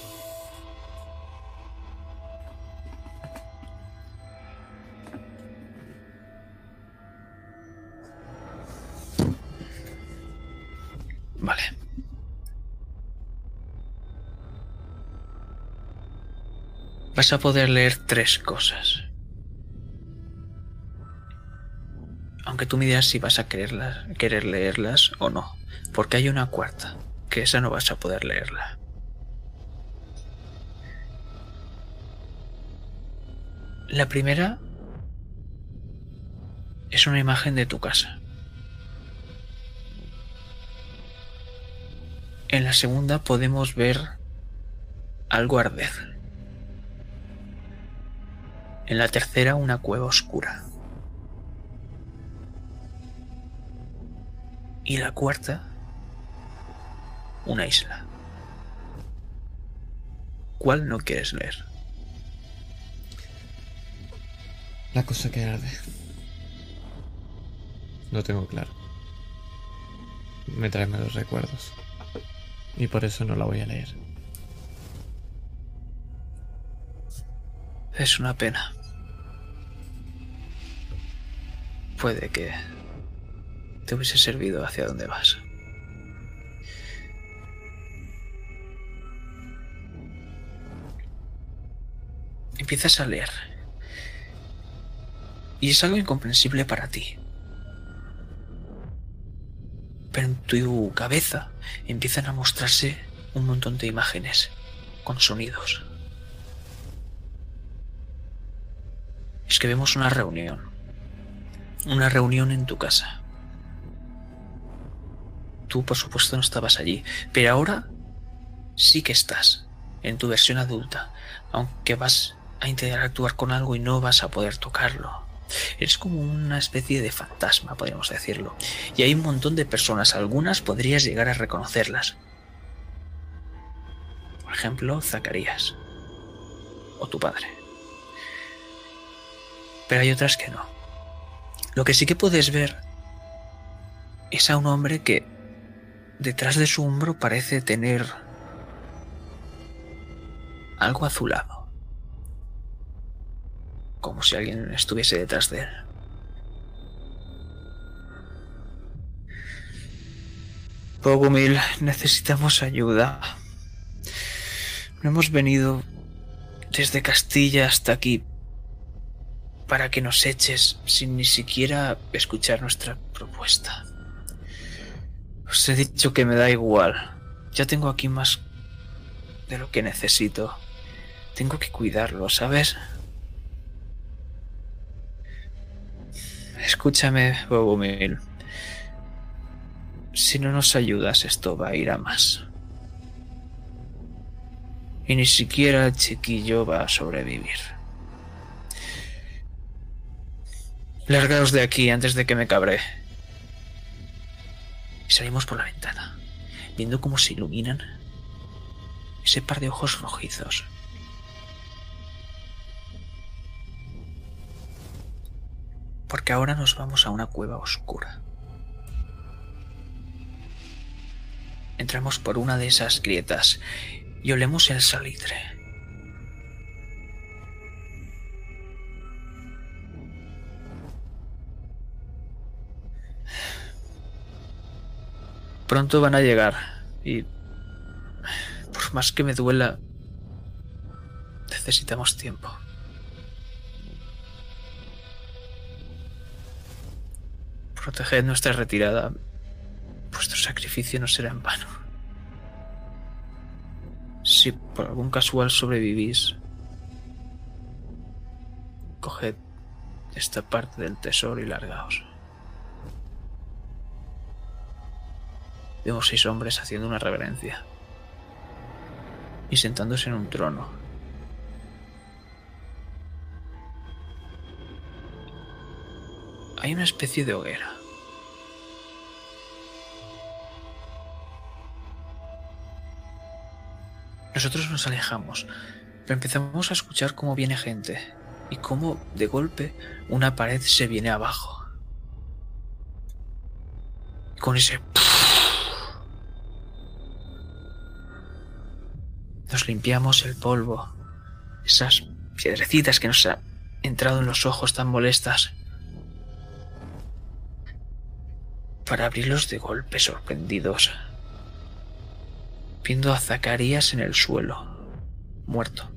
[SPEAKER 3] Vale. Vas a poder leer tres cosas. Aunque tú me dirás si vas a quererlas, querer leerlas o no. Porque hay una cuarta, que esa no vas a poder leerla. La primera es una imagen de tu casa. En la segunda podemos ver algo arder. En la tercera una cueva oscura. Y la cuarta, una isla. ¿Cuál no quieres leer?
[SPEAKER 1] La cosa que arde. Lo tengo claro. Me trae malos recuerdos. Y por eso no la voy a leer.
[SPEAKER 3] Es una pena. Puede que te hubiese servido hacia dónde vas. Empiezas a leer. Y es algo incomprensible para ti. Pero en tu cabeza empiezan a mostrarse un montón de imágenes con sonidos. Es que vemos una reunión. Una reunión en tu casa. Tú, por supuesto, no estabas allí, pero ahora sí que estás en tu versión adulta, aunque vas a interactuar con algo y no vas a poder tocarlo. Eres como una especie de fantasma, podríamos decirlo. Y hay un montón de personas, algunas podrías llegar a reconocerlas. Por ejemplo, Zacarías. O tu padre. Pero hay otras que no. Lo que sí que puedes ver es a un hombre que detrás de su hombro parece tener algo azulado como si alguien estuviese detrás de él. Pogumil, necesitamos ayuda. No hemos venido desde Castilla hasta aquí para que nos eches sin ni siquiera escuchar nuestra propuesta. Os he dicho que me da igual. Ya tengo aquí más de lo que necesito. Tengo que cuidarlo, ¿sabes? Escúchame, Bogumil. Si no nos ayudas, esto va a ir a más. Y ni siquiera el chiquillo va a sobrevivir. Largaos de aquí antes de que me cabre. Y salimos por la ventana, viendo cómo se iluminan ese par de ojos rojizos porque ahora nos vamos a una cueva oscura. Entramos por una de esas grietas y olemos el salitre. Pronto van a llegar y por más que me duela, necesitamos tiempo. Proteged nuestra retirada. Vuestro sacrificio no será en vano. Si por algún casual sobrevivís, coged esta parte del tesoro y largaos. Vemos seis hombres haciendo una reverencia y sentándose en un trono. Hay una especie de hoguera. Nosotros nos alejamos, pero empezamos a escuchar cómo viene gente y cómo de golpe una pared se viene abajo. Con ese... Nos limpiamos el polvo, esas piedrecitas que nos han entrado en los ojos tan molestas, para abrirlos de golpe sorprendidos viendo a Zacarías en el suelo, muerto.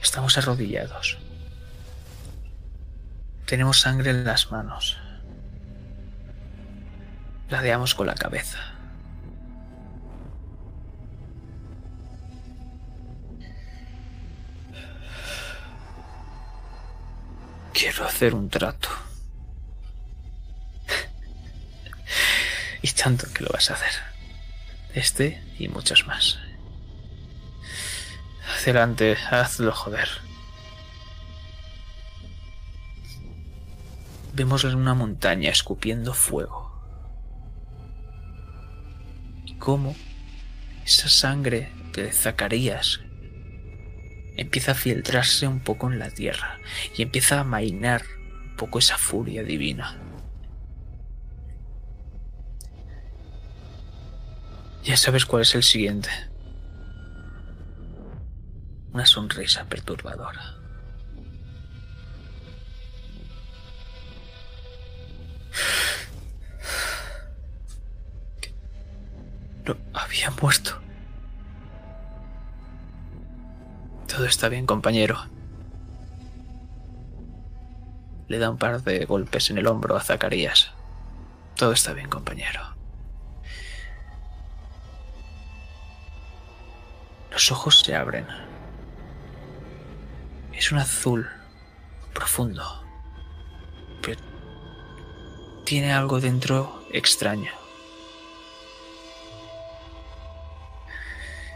[SPEAKER 3] Estamos arrodillados. Tenemos sangre en las manos. Ladeamos con la cabeza. Quiero hacer un trato. Y tanto que lo vas a hacer. Este y muchos más. Adelante, hazlo joder. Vemos una montaña escupiendo fuego. Y cómo esa sangre de Zacarías empieza a filtrarse un poco en la tierra y empieza a mainar un poco esa furia divina. Ya sabes cuál es el siguiente. Una sonrisa perturbadora. No había muerto. Todo está bien, compañero. Le da un par de golpes en el hombro a Zacarías. Todo está bien, compañero. Los ojos se abren. Es un azul profundo. Pero tiene algo dentro extraño.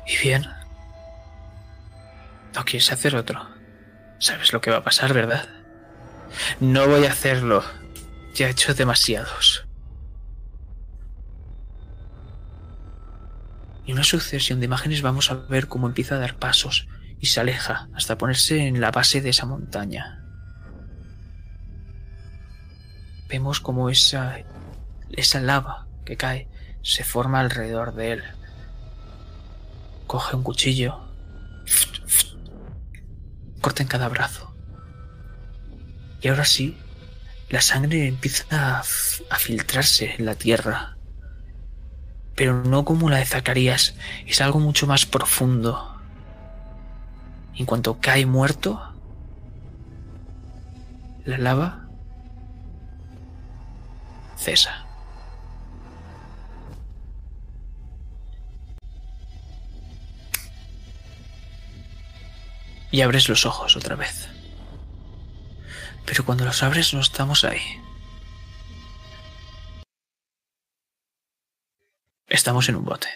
[SPEAKER 3] Y bien. ¿No quieres hacer otro? Sabes lo que va a pasar, ¿verdad? No voy a hacerlo. Ya he hecho demasiados. y una sucesión de imágenes vamos a ver cómo empieza a dar pasos y se aleja hasta ponerse en la base de esa montaña. Vemos cómo esa, esa lava que cae se forma alrededor de él. Coge un cuchillo, corta en cada brazo. Y ahora sí, la sangre empieza a, a filtrarse en la tierra pero no como la de Zacarías, es algo mucho más profundo. En cuanto cae muerto, la lava cesa. Y abres los ojos otra vez. Pero cuando los abres no estamos ahí. Estamos en un bote.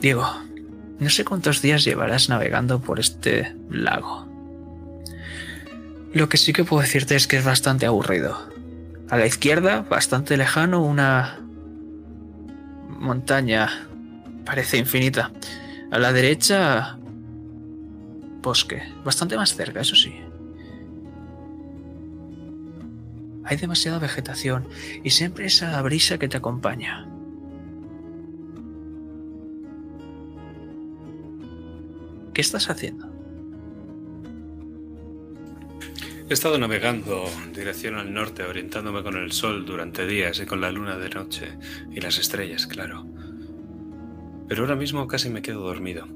[SPEAKER 3] Diego, no sé cuántos días llevarás navegando por este lago. Lo que sí que puedo decirte es que es bastante aburrido. A la izquierda, bastante lejano, una montaña parece infinita. A la derecha, bosque. Bastante más cerca, eso sí. Hay demasiada vegetación y siempre esa brisa que te acompaña. ¿Qué estás haciendo?
[SPEAKER 2] He estado navegando en dirección al norte, orientándome con el sol durante días y con la luna de noche y las estrellas, claro. Pero ahora mismo casi me quedo dormido.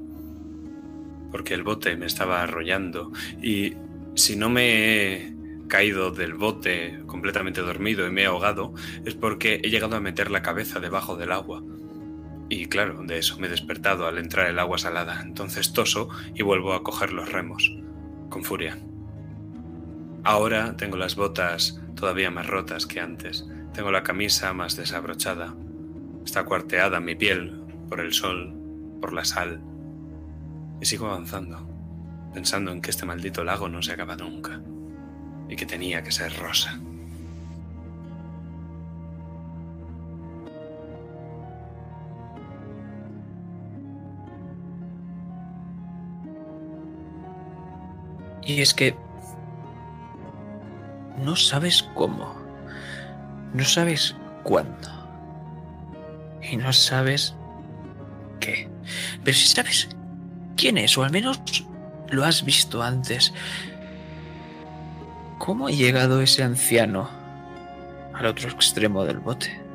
[SPEAKER 2] Porque el bote me estaba arrollando y si no me he caído del bote completamente dormido y me he ahogado es porque he llegado a meter la cabeza debajo del agua. Y claro, de eso me he despertado al entrar el agua salada. Entonces toso y vuelvo a coger los remos, con furia. Ahora tengo las botas todavía más rotas que antes. Tengo la camisa más desabrochada. Está cuarteada mi piel por el sol, por la sal. Y sigo avanzando, pensando en que este maldito lago no se acaba nunca y que tenía que ser rosa.
[SPEAKER 3] Y es que no sabes cómo, no sabes cuándo y no sabes qué. Pero si sabes quién es, o al menos lo has visto antes, ¿cómo ha llegado ese anciano al otro extremo del bote?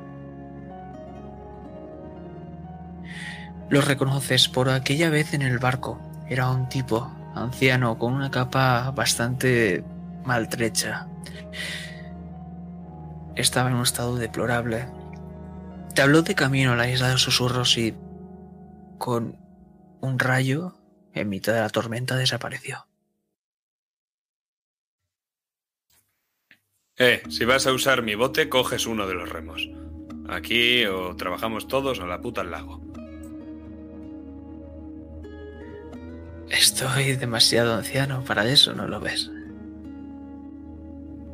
[SPEAKER 3] Lo reconoces por aquella vez en el barco. Era un tipo anciano con una capa bastante maltrecha. Estaba en un estado deplorable. Te habló de camino a la isla de los susurros y con un rayo en mitad de la tormenta desapareció.
[SPEAKER 2] Eh, si vas a usar mi bote, coges uno de los remos. Aquí o trabajamos todos o la puta al lago.
[SPEAKER 3] Estoy demasiado anciano para eso, ¿no lo ves?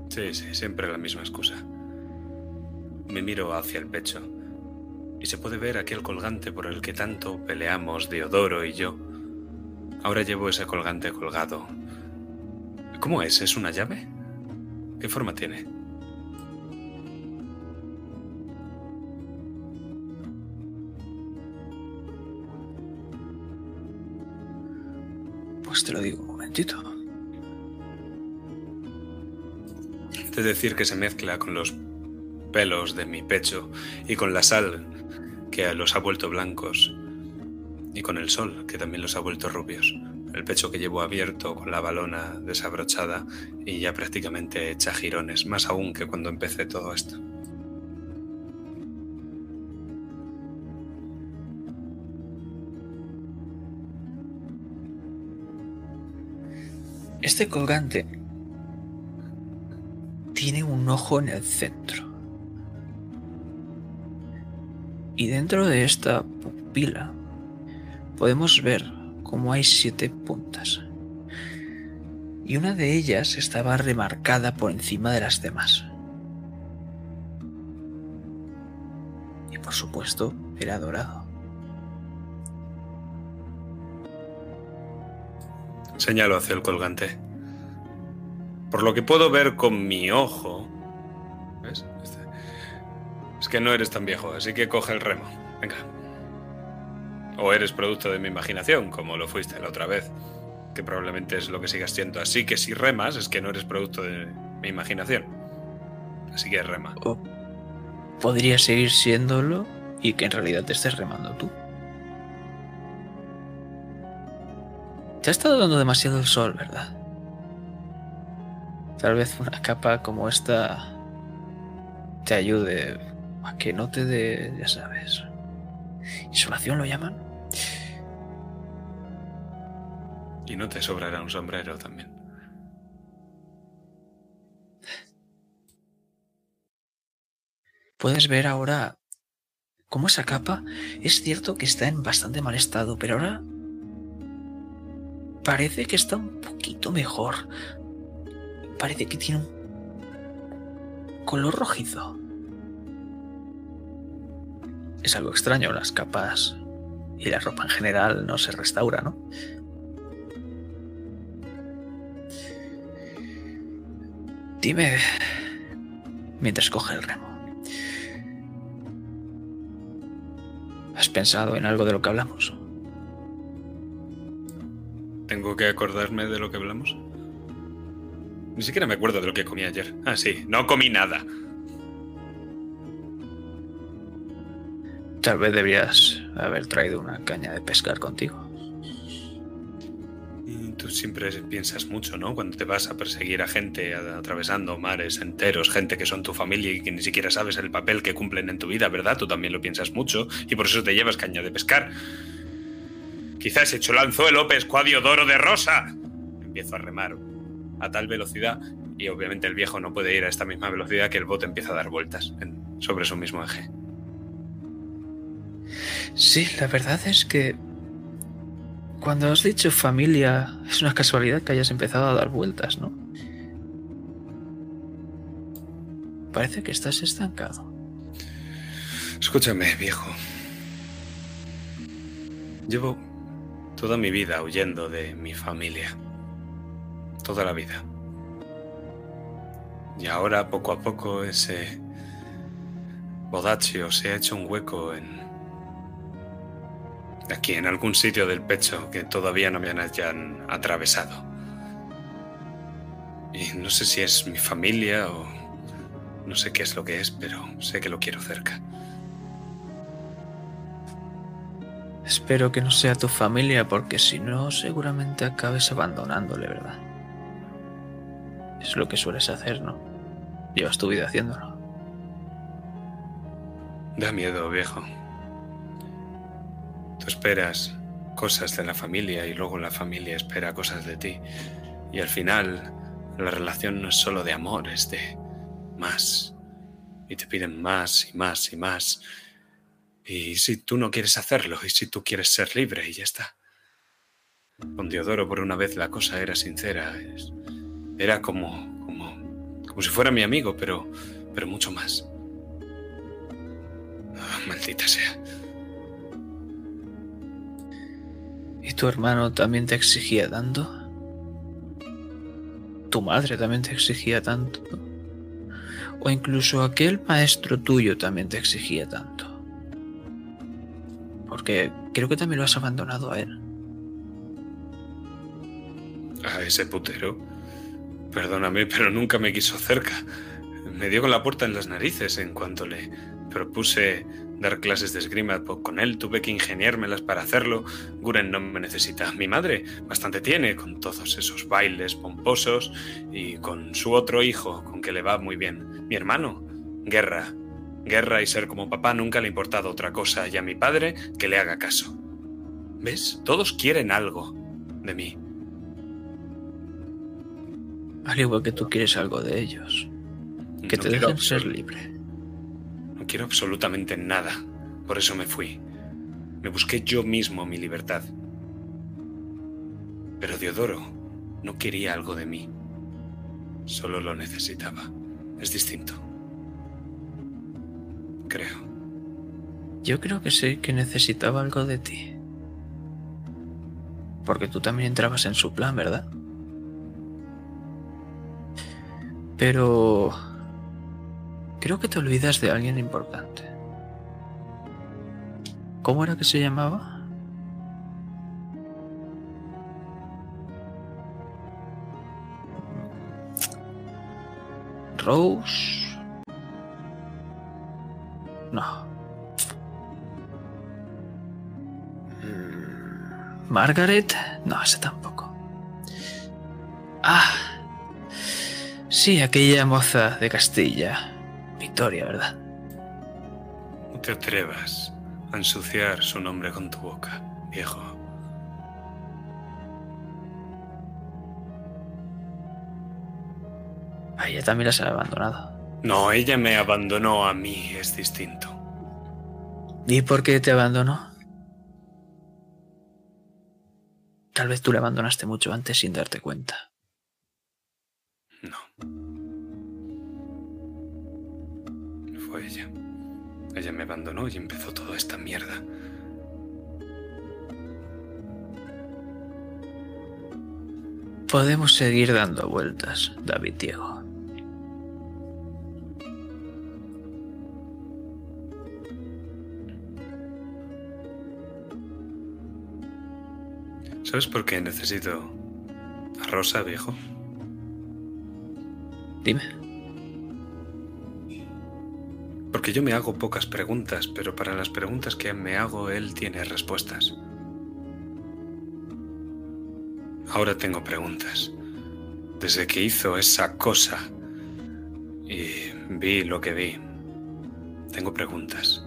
[SPEAKER 2] Sí, sí, siempre la misma excusa. Me miro hacia el pecho y se puede ver aquel colgante por el que tanto peleamos Diodoro y yo. Ahora llevo ese colgante colgado. ¿Cómo es? ¿Es una llave? ¿Qué forma tiene?
[SPEAKER 3] Pues te lo digo un momentito.
[SPEAKER 2] Es decir, que se mezcla con los pelos de mi pecho y con la sal que los ha vuelto blancos y con el sol que también los ha vuelto rubios. El pecho que llevo abierto con la balona desabrochada y ya prácticamente hecha jirones, más aún que cuando empecé todo esto.
[SPEAKER 3] Este colgante tiene un ojo en el centro. Y dentro de esta pupila podemos ver cómo hay siete puntas. Y una de ellas estaba remarcada por encima de las demás. Y por supuesto, era dorado.
[SPEAKER 2] Señalo hacia el colgante. Por lo que puedo ver con mi ojo. ¿Ves? Este. Es que no eres tan viejo, así que coge el remo. Venga. O eres producto de mi imaginación, como lo fuiste la otra vez. Que probablemente es lo que sigas siendo. Así que si remas, es que no eres producto de mi imaginación. Así que rema.
[SPEAKER 3] Podría seguir siéndolo y que en realidad te estés remando tú. Te ha estado dando demasiado sol, ¿verdad? Tal vez una capa como esta te ayude a que no te dé, ya sabes. ¿Insolación lo llaman?
[SPEAKER 2] Y no te sobrará un sombrero también.
[SPEAKER 3] Puedes ver ahora cómo esa capa es cierto que está en bastante mal estado, pero ahora parece que está un poquito mejor. Parece que tiene un color rojizo. Es algo extraño, las capas y la ropa en general no se restaura, ¿no? Dime, mientras coge el remo, ¿has pensado en algo de lo que hablamos?
[SPEAKER 2] ¿Tengo que acordarme de lo que hablamos? Ni siquiera me acuerdo de lo que comí ayer. Ah, sí, no comí nada.
[SPEAKER 3] Tal vez deberías haber traído una caña de pescar contigo.
[SPEAKER 2] ¿Y tú siempre piensas mucho, ¿no? Cuando te vas a perseguir a gente a- atravesando mares enteros, gente que son tu familia y que ni siquiera sabes el papel que cumplen en tu vida, ¿verdad? Tú también lo piensas mucho y por eso te llevas caña de pescar. Quizás hecho el anzuelo pescuadio doro de rosa. Empiezo a remar a tal velocidad y obviamente el viejo no puede ir a esta misma velocidad que el bote empieza a dar vueltas en- sobre su mismo eje.
[SPEAKER 3] Sí, la verdad es que cuando has dicho familia, es una casualidad que hayas empezado a dar vueltas, ¿no? Parece que estás estancado.
[SPEAKER 2] Escúchame, viejo. Llevo toda mi vida huyendo de mi familia. Toda la vida. Y ahora, poco a poco, ese bodaccio se ha hecho un hueco en... Aquí, en algún sitio del pecho que todavía no me hayan atravesado. Y no sé si es mi familia o... No sé qué es lo que es, pero sé que lo quiero cerca.
[SPEAKER 3] Espero que no sea tu familia, porque si no, seguramente acabes abandonándole, ¿verdad? Es lo que sueles hacer, ¿no? Llevas tu vida haciéndolo.
[SPEAKER 2] Da miedo, viejo. Tú esperas cosas de la familia y luego la familia espera cosas de ti. Y al final, la relación no es solo de amor, es de más. Y te piden más y más y más. Y si tú no quieres hacerlo, y si tú quieres ser libre, y ya está. Con Diodoro, por una vez, la cosa era sincera. Era como, como, como si fuera mi amigo, pero, pero mucho más. Ah, maldita sea.
[SPEAKER 3] ¿Y tu hermano también te exigía tanto? ¿Tu madre también te exigía tanto? ¿O incluso aquel maestro tuyo también te exigía tanto? Porque creo que también lo has abandonado a él.
[SPEAKER 2] A ese putero. Perdóname, pero nunca me quiso cerca. Me dio con la puerta en las narices en cuanto le propuse dar clases de esgrima con él. Tuve que ingeniármelas para hacerlo. Guren no me necesita. Mi madre bastante tiene con todos esos bailes pomposos y con su otro hijo con que le va muy bien. Mi hermano, guerra. Guerra y ser como papá nunca le ha importado otra cosa y a mi padre que le haga caso. ¿Ves? Todos quieren algo de mí.
[SPEAKER 3] Al igual que tú quieres algo de ellos. Que
[SPEAKER 2] No
[SPEAKER 3] te dejen ser libre.
[SPEAKER 2] No quiero absolutamente nada. Por eso me fui. Me busqué yo mismo mi libertad. Pero Diodoro no quería algo de mí. Solo lo necesitaba. Es distinto. Creo.
[SPEAKER 3] Yo creo que sé que necesitaba algo de ti. Porque tú también entrabas en su plan, ¿verdad? Pero... Creo que te olvidas de alguien importante. ¿Cómo era que se llamaba? Rose. No. Mm, Margaret. No, ese tampoco. Ah. Sí, aquella moza de Castilla. Victoria, ¿verdad?
[SPEAKER 2] No te atrevas a ensuciar su nombre con tu boca, viejo.
[SPEAKER 3] A ella también las ha abandonado.
[SPEAKER 2] No, ella me abandonó a mí, es distinto.
[SPEAKER 3] ¿Y por qué te abandonó? Tal vez tú le abandonaste mucho antes sin darte cuenta.
[SPEAKER 2] Fue ella. Ella me abandonó y empezó toda esta mierda.
[SPEAKER 3] Podemos seguir dando vueltas, David Diego.
[SPEAKER 2] ¿Sabes por qué necesito a Rosa, viejo?
[SPEAKER 3] Dime.
[SPEAKER 2] Porque yo me hago pocas preguntas, pero para las preguntas que me hago él tiene respuestas. ahora tengo preguntas. Desde que hizo esa cosa y vi lo que vi, tengo preguntas.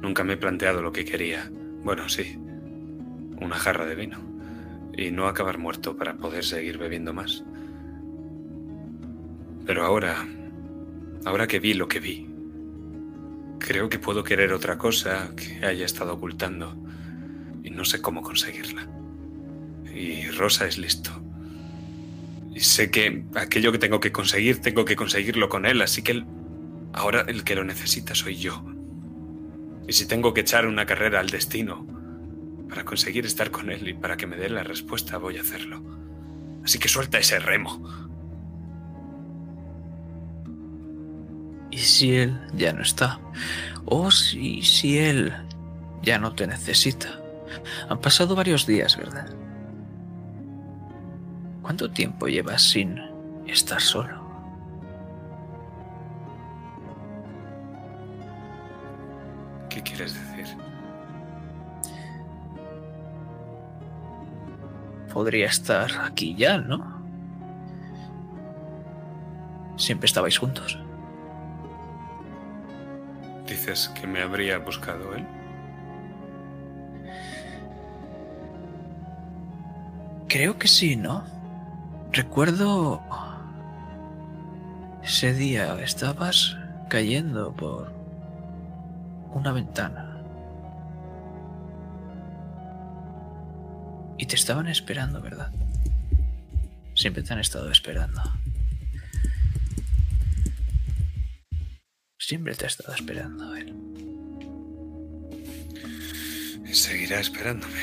[SPEAKER 2] Nunca me he planteado lo que quería. Bueno, sí, una jarra de vino. Y no acabar muerto para poder seguir bebiendo más. Pero ahora, ahora que vi lo que vi, creo que puedo querer otra cosa que haya estado ocultando y no sé cómo conseguirla. Y Rosa es listo. Y sé que aquello que tengo que conseguir, tengo que conseguirlo con él, así que ahora el que lo necesita soy yo. Y si tengo que echar una carrera al destino para conseguir estar con él y para que me dé la respuesta, voy a hacerlo. Así que suelta ese remo.
[SPEAKER 3] Si él ya no está? ¿O si, si él ya no te necesita? Han pasado varios días, ¿verdad? ¿Cuánto tiempo llevas sin estar solo?
[SPEAKER 2] ¿Qué quieres decir?
[SPEAKER 3] Podría estar aquí ya, ¿no? Siempre estabais juntos.
[SPEAKER 2] ¿Dices que me habría buscado él?
[SPEAKER 3] Creo que sí, ¿no? Recuerdo ese día estabas cayendo por una ventana. Y te estaban esperando, ¿verdad? Siempre te han estado esperando. Siempre te ha estado esperando él.
[SPEAKER 2] Y seguirá esperándome.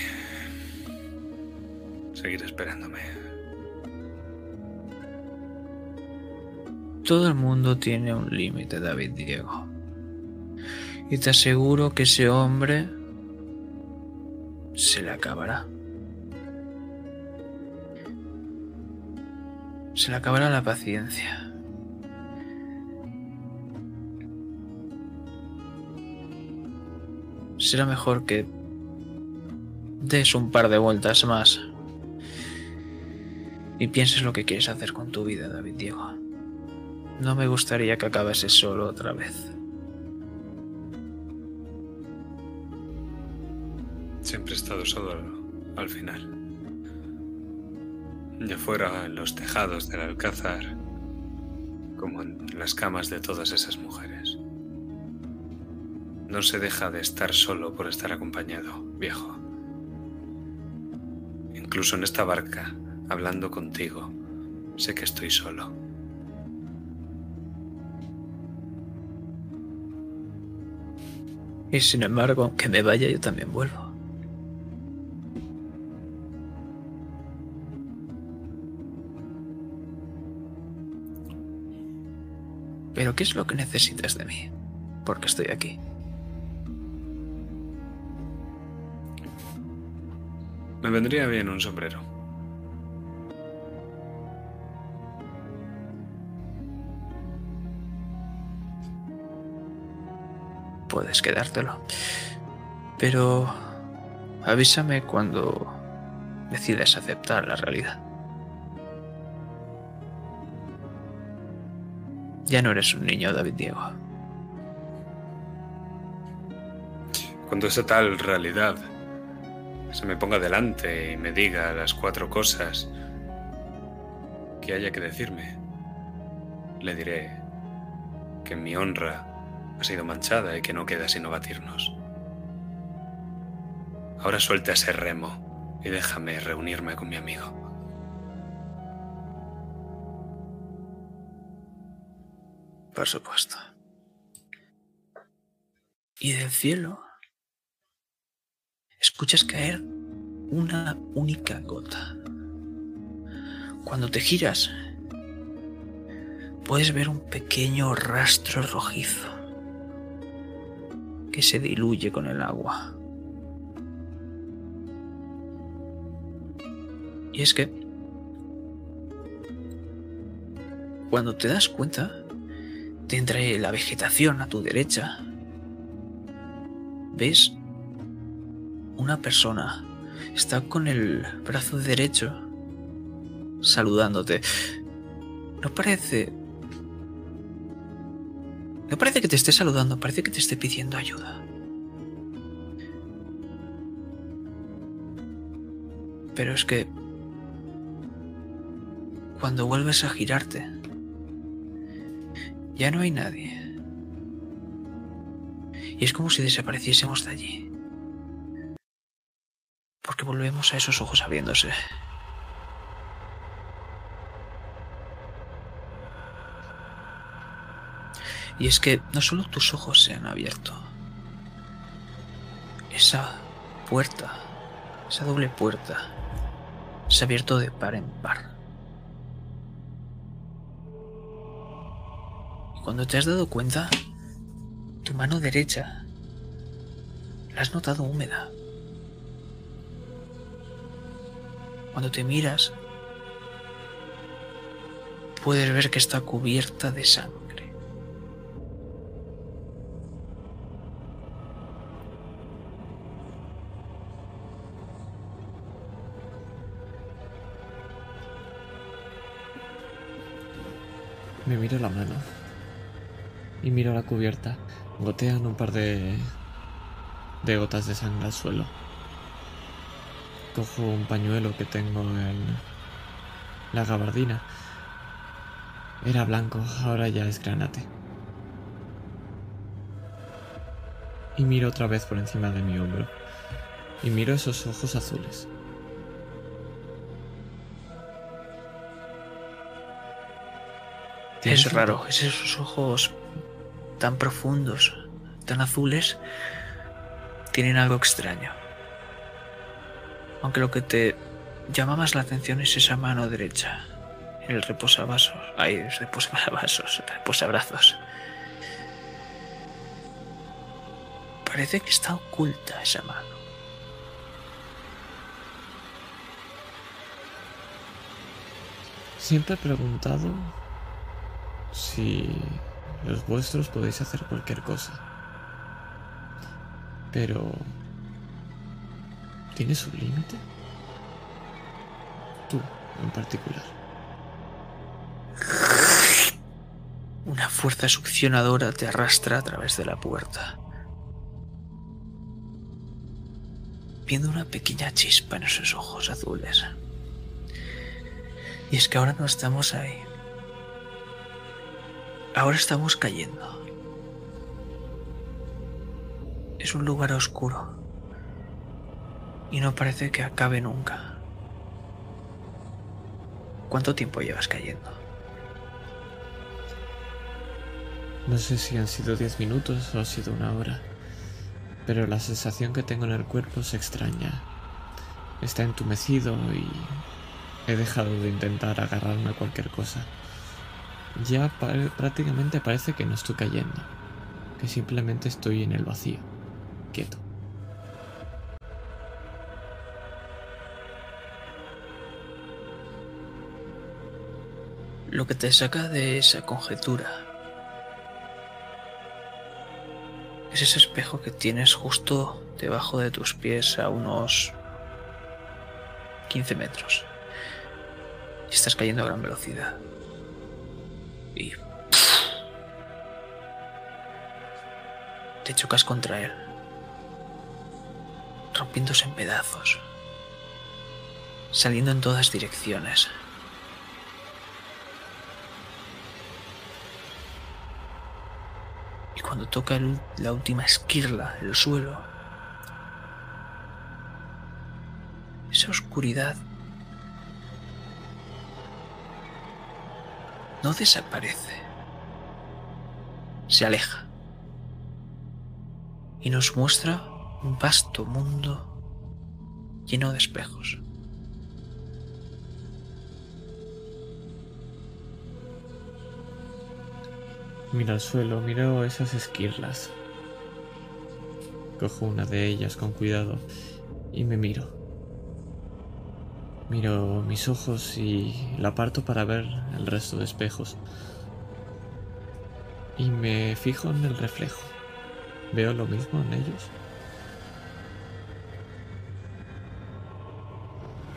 [SPEAKER 2] Seguirá esperándome.
[SPEAKER 3] Todo el mundo tiene un límite, David Diego. Y te aseguro que ese hombre se le acabará. Se le acabará la paciencia. Será mejor que des un par de vueltas más y pienses lo que quieres hacer con tu vida, David Diego. No me gustaría que acabases solo otra vez.
[SPEAKER 2] Siempre he estado solo al final. Ya fuera en los tejados del alcázar, como en las camas de todas esas mujeres. No se deja de estar solo por estar acompañado, viejo. Incluso en esta barca, hablando contigo, sé que estoy solo.
[SPEAKER 3] Y sin embargo, aunque me vaya, yo también vuelvo. Pero ¿qué es lo que necesitas de mí? Porque estoy aquí.
[SPEAKER 2] Me vendría bien un sombrero.
[SPEAKER 3] Puedes quedártelo. Pero avísame cuando decides aceptar la realidad. Ya no eres un niño, David Diego.
[SPEAKER 2] Cuando esa tal realidad se me ponga delante y me diga las cuatro cosas que haya que decirme, le diré que mi honra ha sido manchada y que no queda sino batirnos. Ahora suelta ese remo y déjame reunirme con mi amigo.
[SPEAKER 3] Por supuesto. Y del cielo escuchas caer una única gota. Cuando te giras, puedes ver un pequeño rastro rojizo que se diluye con el agua. Y es que cuando te das cuenta, te entre la vegetación a tu derecha, ves una persona está con el brazo derecho saludándote. No parece... No parece que te esté saludando, parece que te esté pidiendo ayuda. Pero es que... Cuando vuelves a girarte, ya no hay nadie. Y es como si desapareciésemos de allí. Porque volvemos a esos ojos abriéndose. Y es que no solo tus ojos se han abierto. Esa puerta, esa doble puerta, se ha abierto de par en par. Y cuando te has dado cuenta, tu mano derecha la has notado húmeda. Cuando te miras, puedes ver que está cubierta de sangre.
[SPEAKER 1] Me miro la mano. Y miro la cubierta. Gotean un par de. de gotas de sangre al suelo. Cojo un pañuelo que tengo en. la gabardina. Era blanco, ahora ya es granate. Y miro otra vez por encima de mi hombro. Y miro esos ojos azules.
[SPEAKER 3] Es raro, esos ojos tan profundos, tan azules, tienen algo extraño. Aunque lo que te llama más la atención es esa mano derecha, el reposavasos, ay, reposavasos, reposabrazos. Parece que está oculta esa mano.
[SPEAKER 1] Siempre he preguntado si los vuestros podéis hacer cualquier cosa. Pero... ¿Tienes un límite? Tú, en particular.
[SPEAKER 3] Una fuerza succionadora te arrastra a través de la puerta. Viendo una pequeña chispa en esos ojos azules. Y es que ahora no estamos ahí. Ahora estamos cayendo. Es un lugar oscuro. Y no parece que acabe nunca. ¿Cuánto tiempo llevas cayendo?
[SPEAKER 1] No sé si han sido 10 minutos o ha sido una hora, pero la sensación que tengo en el cuerpo es extraña. Está entumecido y he dejado de intentar agarrarme a cualquier cosa ya prácticamente parece que no estoy cayendo, que simplemente estoy en el vacío, quieto.
[SPEAKER 3] Lo que te saca de esa conjetura es ese espejo que tienes justo debajo de tus pies a unos 15 metros. Y estás cayendo a gran velocidad y te chocas contra él, rompiéndose en pedazos, saliendo en todas direcciones. Cuando toca la última esquirla, el suelo, esa oscuridad no desaparece, se aleja y nos muestra un vasto mundo lleno de espejos.
[SPEAKER 1] Miro al suelo, miro esas esquirlas. Cojo una de ellas con cuidado y me miro. Miro mis ojos y la aparto para ver el resto de espejos. Y me fijo en el reflejo. ¿Veo lo mismo en ellos?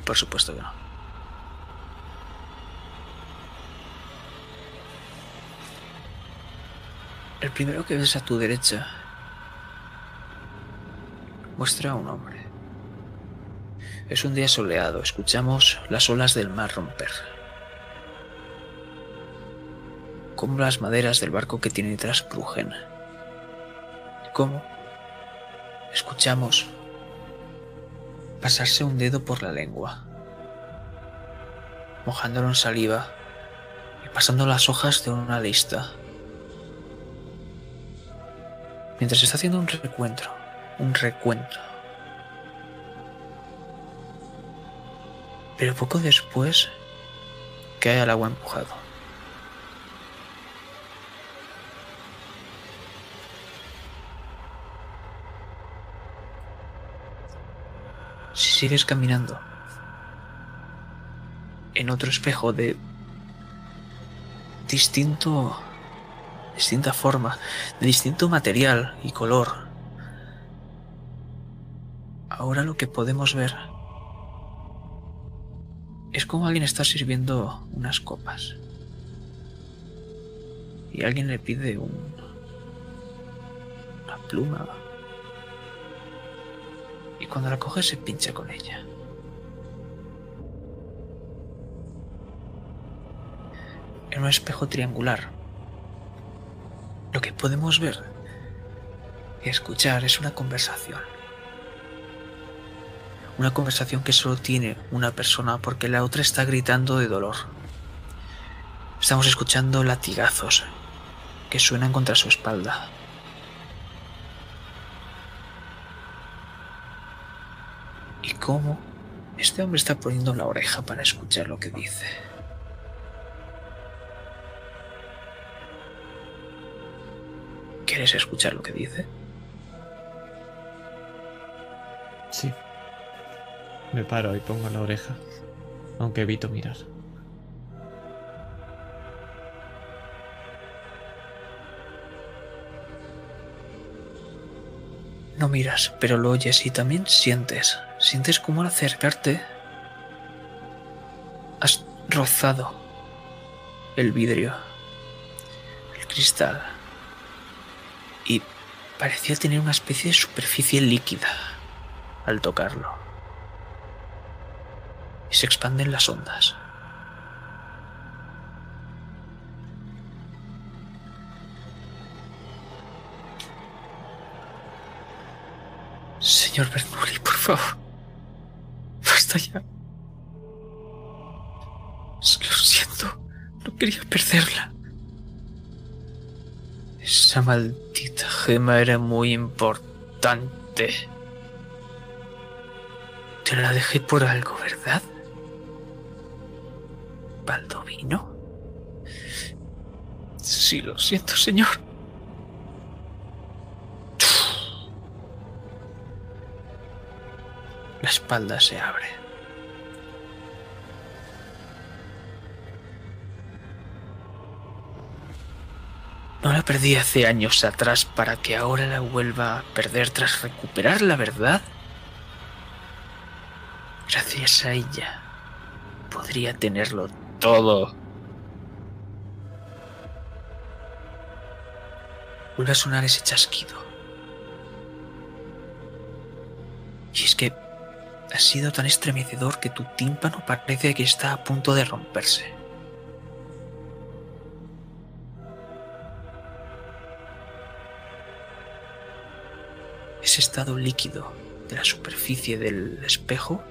[SPEAKER 3] Por supuesto que no. El primero que ves a tu derecha muestra a un hombre. Es un día soleado, escuchamos las olas del mar romper. Como las maderas del barco que tiene detrás crujen. Como escuchamos pasarse un dedo por la lengua, mojándolo en saliva y pasando las hojas de una lista. Mientras está haciendo un recuento, un recuento. Pero poco después cae al agua empujado. Si sigues caminando en otro espejo de distinto distinta forma, de distinto material y color. Ahora lo que podemos ver es como alguien está sirviendo unas copas. Y alguien le pide un, una pluma. Y cuando la coge se pincha con ella. En un espejo triangular. Lo que podemos ver y escuchar es una conversación. Una conversación que solo tiene una persona porque la otra está gritando de dolor. Estamos escuchando latigazos que suenan contra su espalda. Y cómo este hombre está poniendo la oreja para escuchar lo que dice. ¿Quieres escuchar lo que dice?
[SPEAKER 1] Sí. Me paro y pongo la oreja, aunque evito mirar.
[SPEAKER 3] No miras, pero lo oyes y también sientes. Sientes como al acercarte has rozado el vidrio, el cristal, parecía tener una especie de superficie líquida al tocarlo. Y se expanden las ondas. Señor Bernoulli, por favor. Basta ya. Lo siento. No quería perderla. Esa maldita gema era muy importante. Te la dejé por algo, ¿verdad? ¿Baldovino? Sí, lo siento, señor. La espalda se abre. No la perdí hace años atrás para que ahora la vuelva a perder tras recuperar la verdad. Gracias a ella podría tenerlo todo. Vuelve a sonar ese chasquido. Y es que ha sido tan estremecedor que tu tímpano parece que está a punto de romperse. Estado líquido de la superficie del espejo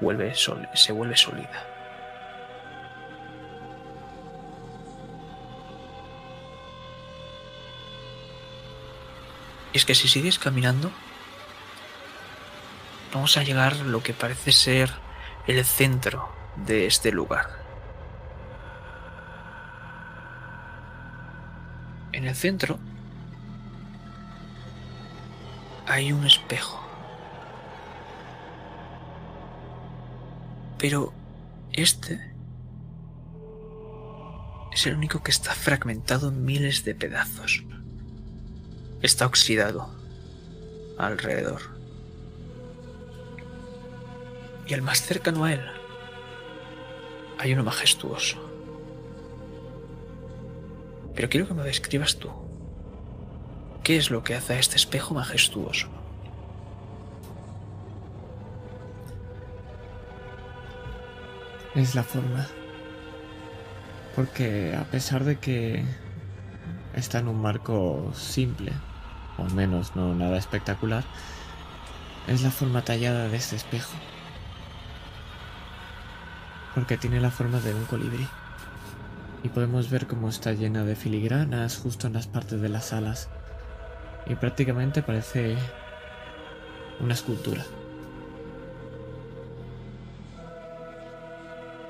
[SPEAKER 3] vuelve se vuelve sólida. Es que si sigues caminando, vamos a llegar a lo que parece ser el centro de este lugar. En el centro hay un espejo. Pero este es el único que está fragmentado en miles de pedazos. Está oxidado alrededor. Y al más cercano a él hay uno majestuoso. Pero quiero que me describas tú ¿Qué es lo que hace a este espejo majestuoso?
[SPEAKER 1] Es la forma. Porque a pesar de que está en un marco simple, o al menos no nada espectacular, es la forma tallada de este espejo. Porque tiene la forma de un colibrí. Y podemos ver cómo está llena de filigranas justo en las partes de las alas. Y prácticamente parece una escultura.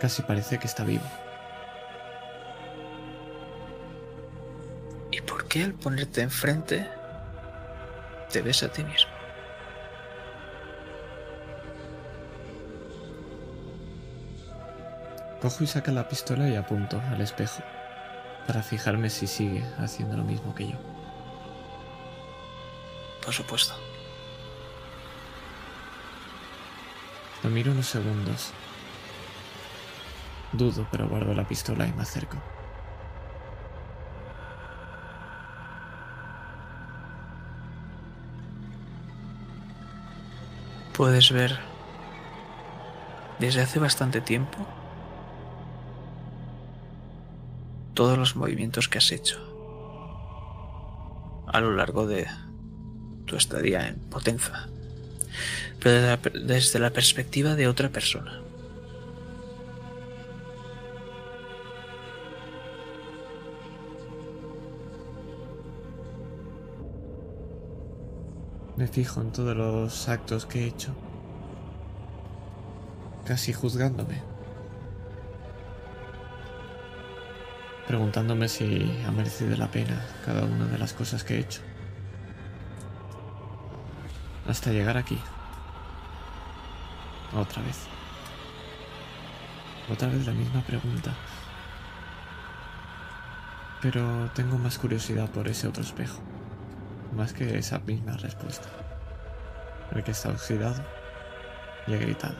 [SPEAKER 1] Casi parece que está vivo.
[SPEAKER 3] ¿Y por qué al ponerte enfrente te ves a ti mismo?
[SPEAKER 1] Cojo y saca la pistola y apunto al espejo para fijarme si sigue haciendo lo mismo que yo.
[SPEAKER 3] Por supuesto.
[SPEAKER 1] Lo miro unos segundos. Dudo, pero guardo la pistola y me acerco.
[SPEAKER 3] Puedes ver desde hace bastante tiempo todos los movimientos que has hecho a lo largo de tu estadía en Potenza, pero desde la, desde la perspectiva de otra persona.
[SPEAKER 1] Me fijo en todos los actos que he hecho, casi juzgándome, preguntándome si ha merecido la pena cada una de las cosas que he hecho, hasta llegar aquí, otra vez, otra vez la misma pregunta, pero tengo más curiosidad por ese otro espejo más que esa misma respuesta. El que está oxidado y ha gritado.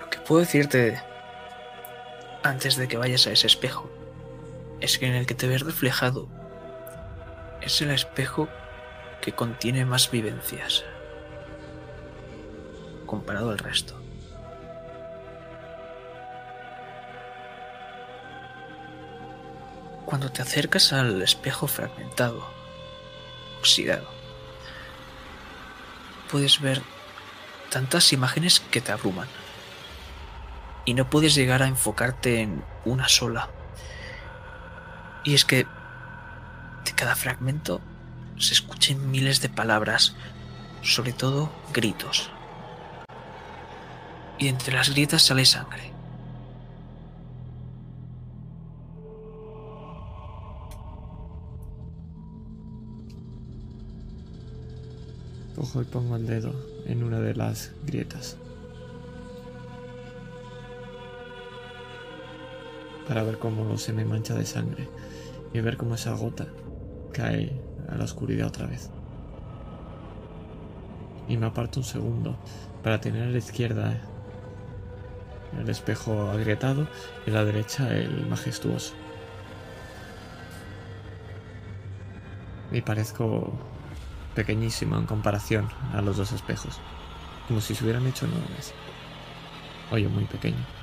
[SPEAKER 3] Lo que puedo decirte antes de que vayas a ese espejo es que en el que te ves reflejado es el espejo que contiene más vivencias comparado al resto. Cuando te acercas al espejo fragmentado, oxidado, puedes ver tantas imágenes que te abruman. Y no puedes llegar a enfocarte en una sola. Y es que cada fragmento se escuchen miles de palabras, sobre todo gritos. Y entre las grietas sale sangre.
[SPEAKER 1] Cojo y pongo el dedo en una de las grietas. Para ver cómo se me mancha de sangre y ver cómo esa gota cae a la oscuridad otra vez. Y me aparto un segundo para tener a la izquierda el espejo agrietado y a la derecha el majestuoso. Y parezco pequeñísimo en comparación a los dos espejos, como si se hubieran hecho enormes. Oye, muy pequeño.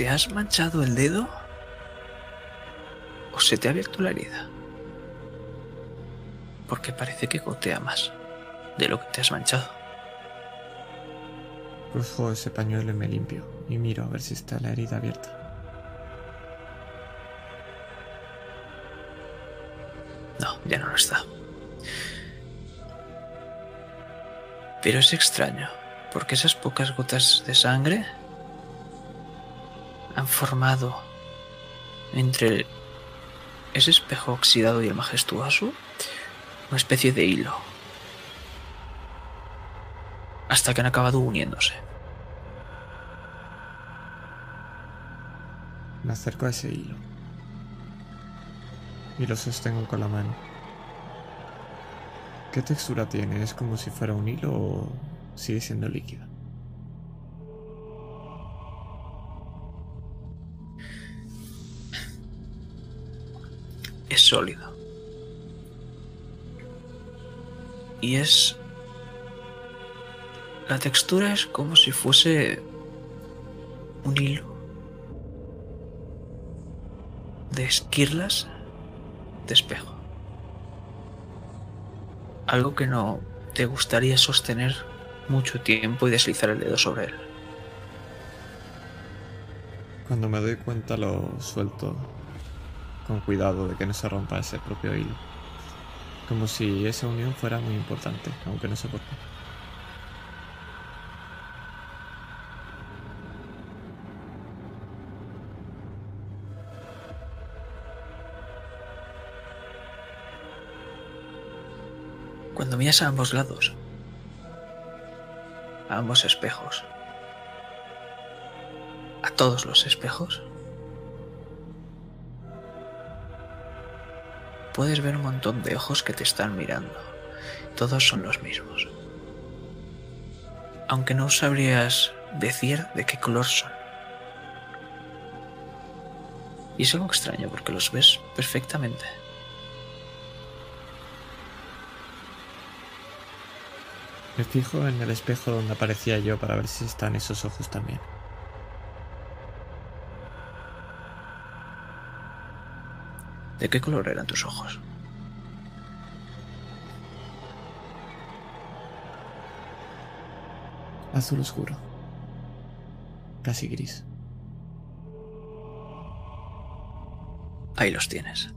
[SPEAKER 3] ¿Te has manchado el dedo? ¿O se te ha abierto la herida? Porque parece que gotea más de lo que te has manchado.
[SPEAKER 1] Cojo ese pañuelo y me limpio y miro a ver si está la herida abierta.
[SPEAKER 3] No, ya no lo está. Pero es extraño, porque esas pocas gotas de sangre han formado entre ese espejo oxidado y el majestuoso una especie de hilo. Hasta que han acabado uniéndose.
[SPEAKER 1] Me acerco a ese hilo. Y lo sostengo con la mano. ¿Qué textura tiene? ¿Es como si fuera un hilo o sigue siendo líquida?
[SPEAKER 3] Sólido. Y es... La textura es como si fuese un hilo de esquirlas de espejo. Algo que no te gustaría sostener mucho tiempo y deslizar el dedo sobre él.
[SPEAKER 1] Cuando me doy cuenta lo suelto con cuidado de que no se rompa ese propio hilo. Como si esa unión fuera muy importante, aunque no sé por qué.
[SPEAKER 3] Cuando miras a ambos lados, a ambos espejos, a todos los espejos, puedes ver un montón de ojos que te están mirando. Todos son los mismos. Aunque no sabrías decir de qué color son. Y es algo extraño porque los ves perfectamente.
[SPEAKER 1] Me fijo en el espejo donde aparecía yo para ver si están esos ojos también.
[SPEAKER 3] ¿De qué color eran tus ojos?
[SPEAKER 1] Azul oscuro. Casi gris.
[SPEAKER 3] Ahí los tienes.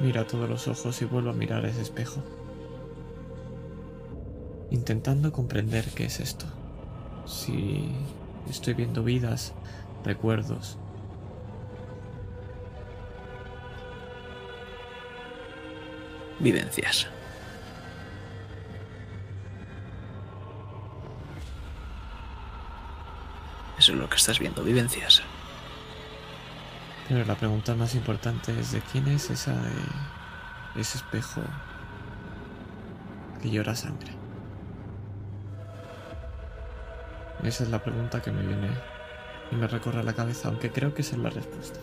[SPEAKER 1] Mira todos los ojos y vuelvo a mirar ese espejo. Intentando comprender qué es esto. Si estoy viendo vidas, recuerdos.
[SPEAKER 3] Vivencias. Eso es lo que estás viendo, vivencias.
[SPEAKER 1] Pero la pregunta más importante es de quién es esa de ese espejo que llora sangre. Esa es la pregunta que me viene y me recorre la cabeza, aunque creo que esa es la respuesta.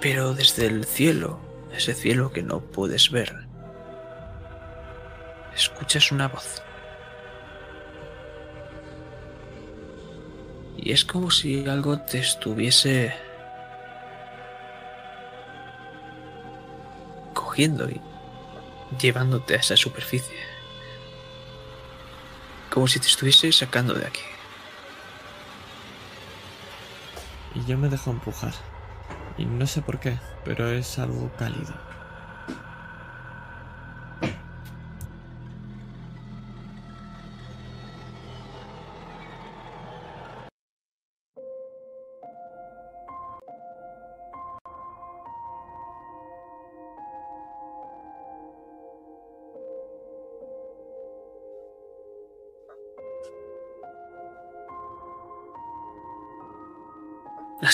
[SPEAKER 3] Pero desde el cielo, ese cielo que no puedes ver, escuchas una voz. Y es como si algo te estuviese cogiendo y llevándote a esa superficie. Como si te estuviese sacando de aquí.
[SPEAKER 1] Y yo me dejo empujar. Y no sé por qué, pero es algo cálido.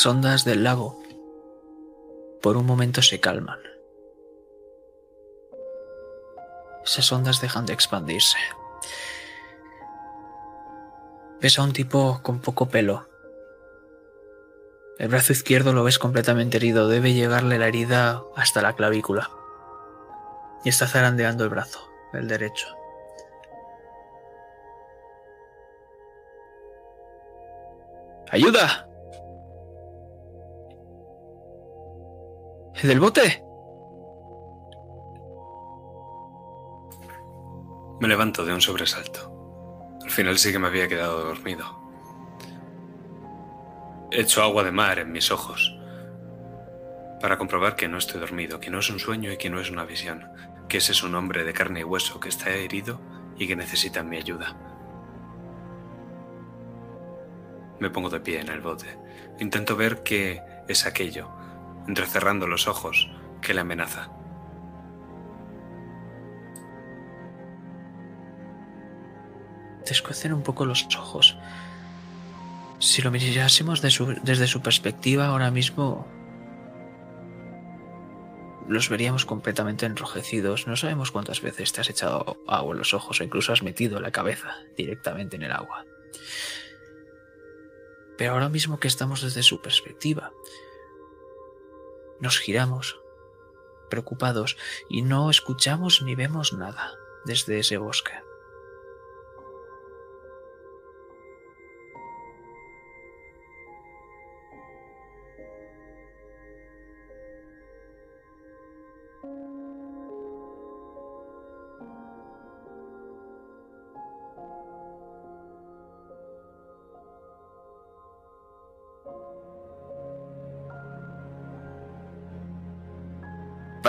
[SPEAKER 3] Las ondas del lago por un momento se calman. Esas ondas dejan de expandirse. Ves a un tipo con poco pelo. El brazo izquierdo lo ves completamente herido. Debe llegarle la herida hasta la clavícula. Y está zarandeando el brazo, el derecho. ¡Ayuda! ¿Del bote?
[SPEAKER 2] Me levanto de un sobresalto. Al final sí que me había quedado dormido. Echo agua de mar en mis ojos para comprobar que no estoy dormido, que no es un sueño y que no es una visión, que ese es un hombre de carne y hueso que está herido y que necesita mi ayuda. Me pongo de pie en el bote. Intento ver qué es aquello, entrecerrando los ojos, que le amenaza.
[SPEAKER 3] te un poco los ojos. Si lo mirásemos desde su perspectiva ahora mismo, los veríamos completamente enrojecidos. No sabemos cuántas veces te has echado agua en los ojos o incluso has metido la cabeza directamente en el agua. Pero ahora mismo que estamos desde su perspectiva, nos giramos, preocupados, y no escuchamos ni vemos nada desde ese bosque.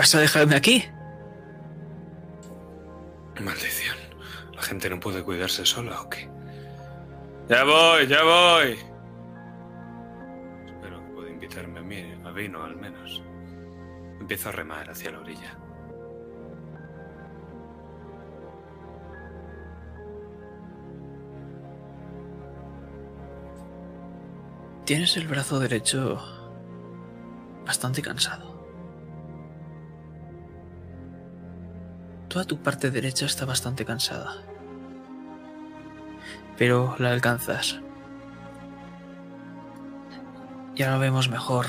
[SPEAKER 3] ¿Vas a dejarme aquí?
[SPEAKER 2] Maldición. ¿La gente no puede cuidarse sola o qué? Ya voy, ya voy. Espero que pueda invitarme a mí, a vino al menos. Empiezo a remar hacia la orilla.
[SPEAKER 3] Tienes el brazo derecho bastante cansado. Toda tu parte derecha está bastante cansada. Pero la alcanzas. Ya lo vemos mejor.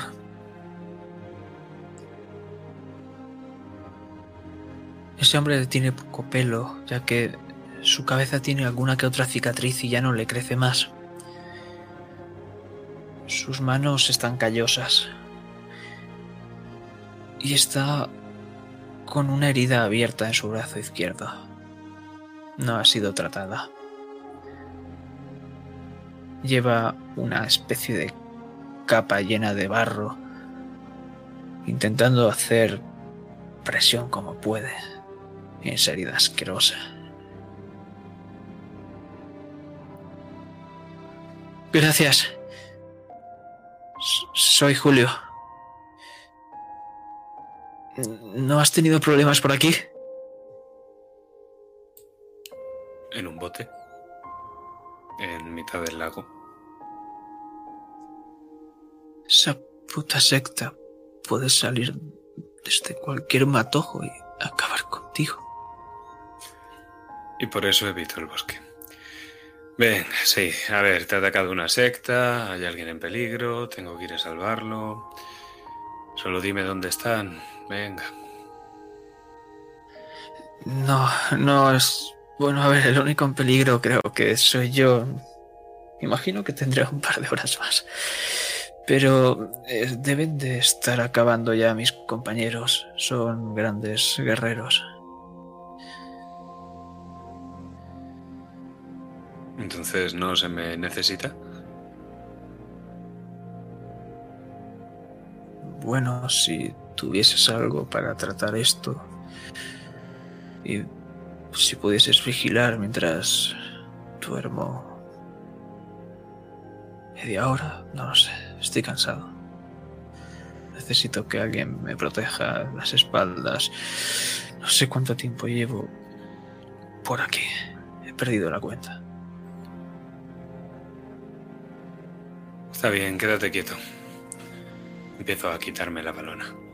[SPEAKER 3] Ese hombre tiene poco pelo, ya que su cabeza tiene alguna que otra cicatriz y ya no le crece más. Sus manos están callosas. Y está con una herida abierta en su brazo izquierdo. No ha sido tratada. Lleva una especie de capa llena de barro, intentando hacer presión como puede en esa herida asquerosa. Gracias. Soy Julio. ¿No has tenido problemas por aquí?
[SPEAKER 2] En un bote. En mitad del lago.
[SPEAKER 3] Esa puta secta puede salir desde cualquier matojo y acabar contigo.
[SPEAKER 2] Y por eso evito el bosque. Venga, sí. A ver, te ha atacado una secta, hay alguien en peligro, tengo que ir a salvarlo. Solo dime dónde están. Venga.
[SPEAKER 3] No, no es... Bueno, a ver, el único en peligro creo que soy yo. Imagino que tendré un par de horas más. Pero eh, deben de estar acabando ya mis compañeros. Son grandes guerreros.
[SPEAKER 2] Entonces, ¿no se me necesita?
[SPEAKER 3] Bueno, si tuvieses algo para tratar esto y si pudieses vigilar mientras duermo media hora, no lo sé, estoy cansado. Necesito que alguien me proteja las espaldas. No sé cuánto tiempo llevo por aquí. He perdido la cuenta.
[SPEAKER 2] Está bien, quédate quieto. Empiezo a quitarme la balona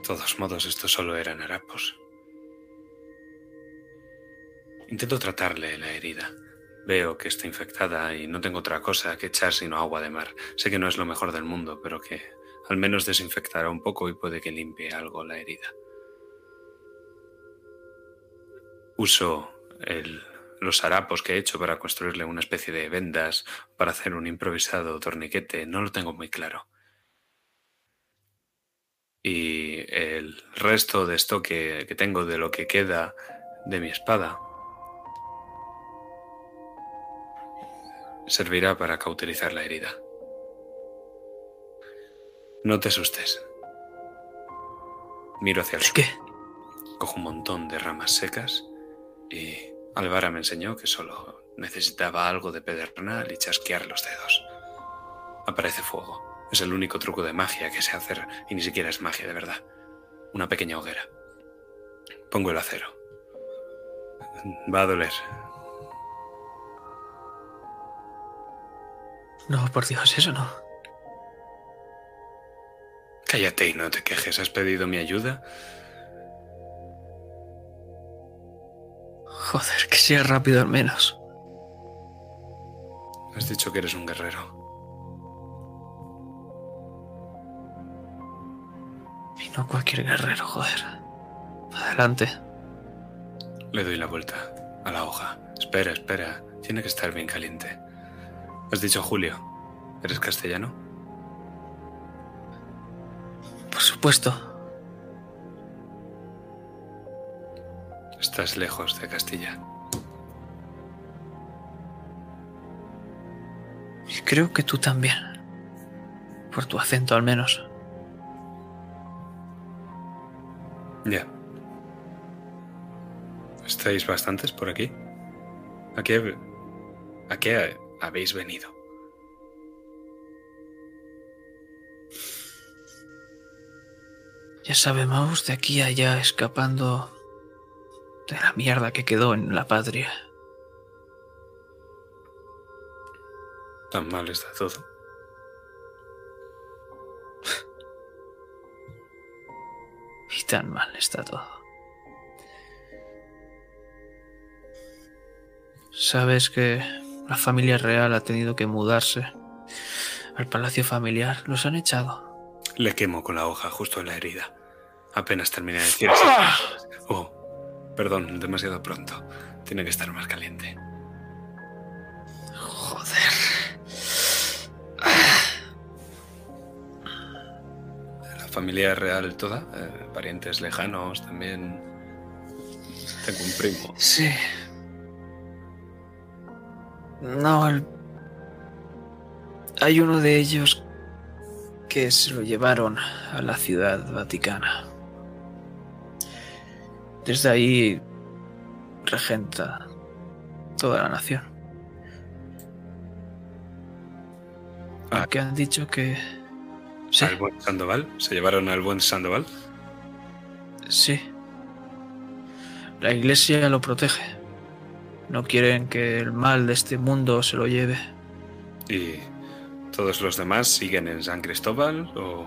[SPEAKER 2] todos modos, esto solo eran harapos. Intento tratarle la herida. Veo que está infectada y no tengo otra cosa que echar sino agua de mar. Sé que no es lo mejor del mundo, pero que al menos desinfectará un poco y puede que limpie algo la herida. Uso los harapos que he hecho para construirle una especie de vendas, para hacer un improvisado torniquete, no lo tengo muy claro y el resto de esto que, tengo de lo que queda de mi espada servirá para cauterizar la herida. No te asustes. Miro hacia el sur.
[SPEAKER 3] ¿Qué?
[SPEAKER 2] Cojo un montón de ramas secas y Alvara me enseñó que solo necesitaba algo de pedernal y chasquear los dedos. Aparece fuego. Es el único truco de magia que sé hacer y ni siquiera es magia de verdad. Una pequeña hoguera. Pongo el acero. Va a doler.
[SPEAKER 3] No, por Dios, eso no.
[SPEAKER 2] Cállate y no te quejes. ¿Has pedido mi ayuda?
[SPEAKER 3] Joder, que sea rápido al menos.
[SPEAKER 2] Has dicho que eres un guerrero.
[SPEAKER 3] Y no cualquier guerrero, joder. Adelante.
[SPEAKER 2] Le doy la vuelta a la hoja. Espera, espera. Tiene que estar bien caliente. Has dicho Julio. ¿Eres castellano?
[SPEAKER 3] Por supuesto.
[SPEAKER 2] Estás lejos de Castilla.
[SPEAKER 3] Y creo que tú también. Por tu acento al menos.
[SPEAKER 2] Ya. ¿Estáis bastantes por aquí? ¿A qué, a qué habéis venido?
[SPEAKER 3] Ya sabemos de aquí a allá escapando de la mierda que quedó en la patria.
[SPEAKER 2] Tan mal está todo.
[SPEAKER 3] Tan mal está todo. Sabes que la familia real ha tenido que mudarse al palacio familiar. Los han echado.
[SPEAKER 2] Le quemo con la hoja justo en la herida. Apenas terminé de decir eso. Oh, perdón, demasiado pronto. Tiene que estar más caliente. Familia real toda, eh, parientes lejanos también. Tengo un primo.
[SPEAKER 3] Sí. No, el- hay uno de ellos que se lo llevaron a la ciudad vaticana. Desde ahí regenta toda la nación.
[SPEAKER 2] Ah.
[SPEAKER 3] Que han dicho que... Sí,
[SPEAKER 2] ¿Al buen Sandoval? ¿Se llevaron al buen Sandoval?
[SPEAKER 3] sí. La iglesia lo protege. No quieren que el mal de este mundo se lo lleve.
[SPEAKER 2] ¿Y todos los demás siguen en San Cristóbal o...?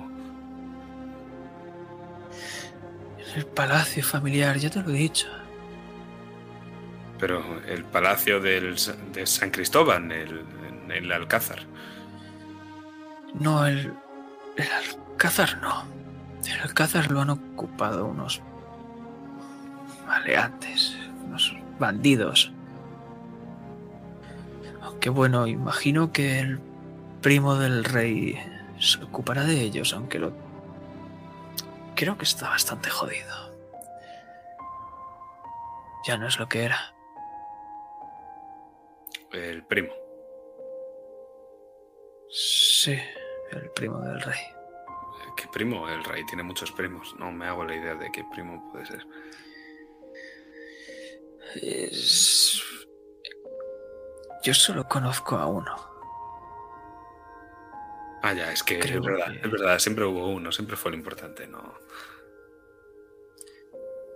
[SPEAKER 3] En el palacio familiar, ya te lo he dicho.
[SPEAKER 2] Pero el palacio del, de San Cristóbal, el, en el Alcázar.
[SPEAKER 3] No, el, el Alcázar no. El Alcázar lo han ocupado unos maleantes, unos bandidos. Aunque bueno, imagino que el primo del rey se ocupará de ellos, aunque lo... Creo que está bastante jodido. Ya no es lo que era.
[SPEAKER 2] El primo.
[SPEAKER 3] Sí, el primo del rey.
[SPEAKER 2] ¿Qué primo? El rey tiene muchos primos. No me hago la idea de qué primo puede ser.
[SPEAKER 3] Es... Yo solo conozco a uno.
[SPEAKER 2] Ah, ya, es que
[SPEAKER 3] Creo
[SPEAKER 2] es verdad,
[SPEAKER 3] que-
[SPEAKER 2] es verdad, siempre hubo uno, siempre fue lo importante, ¿no?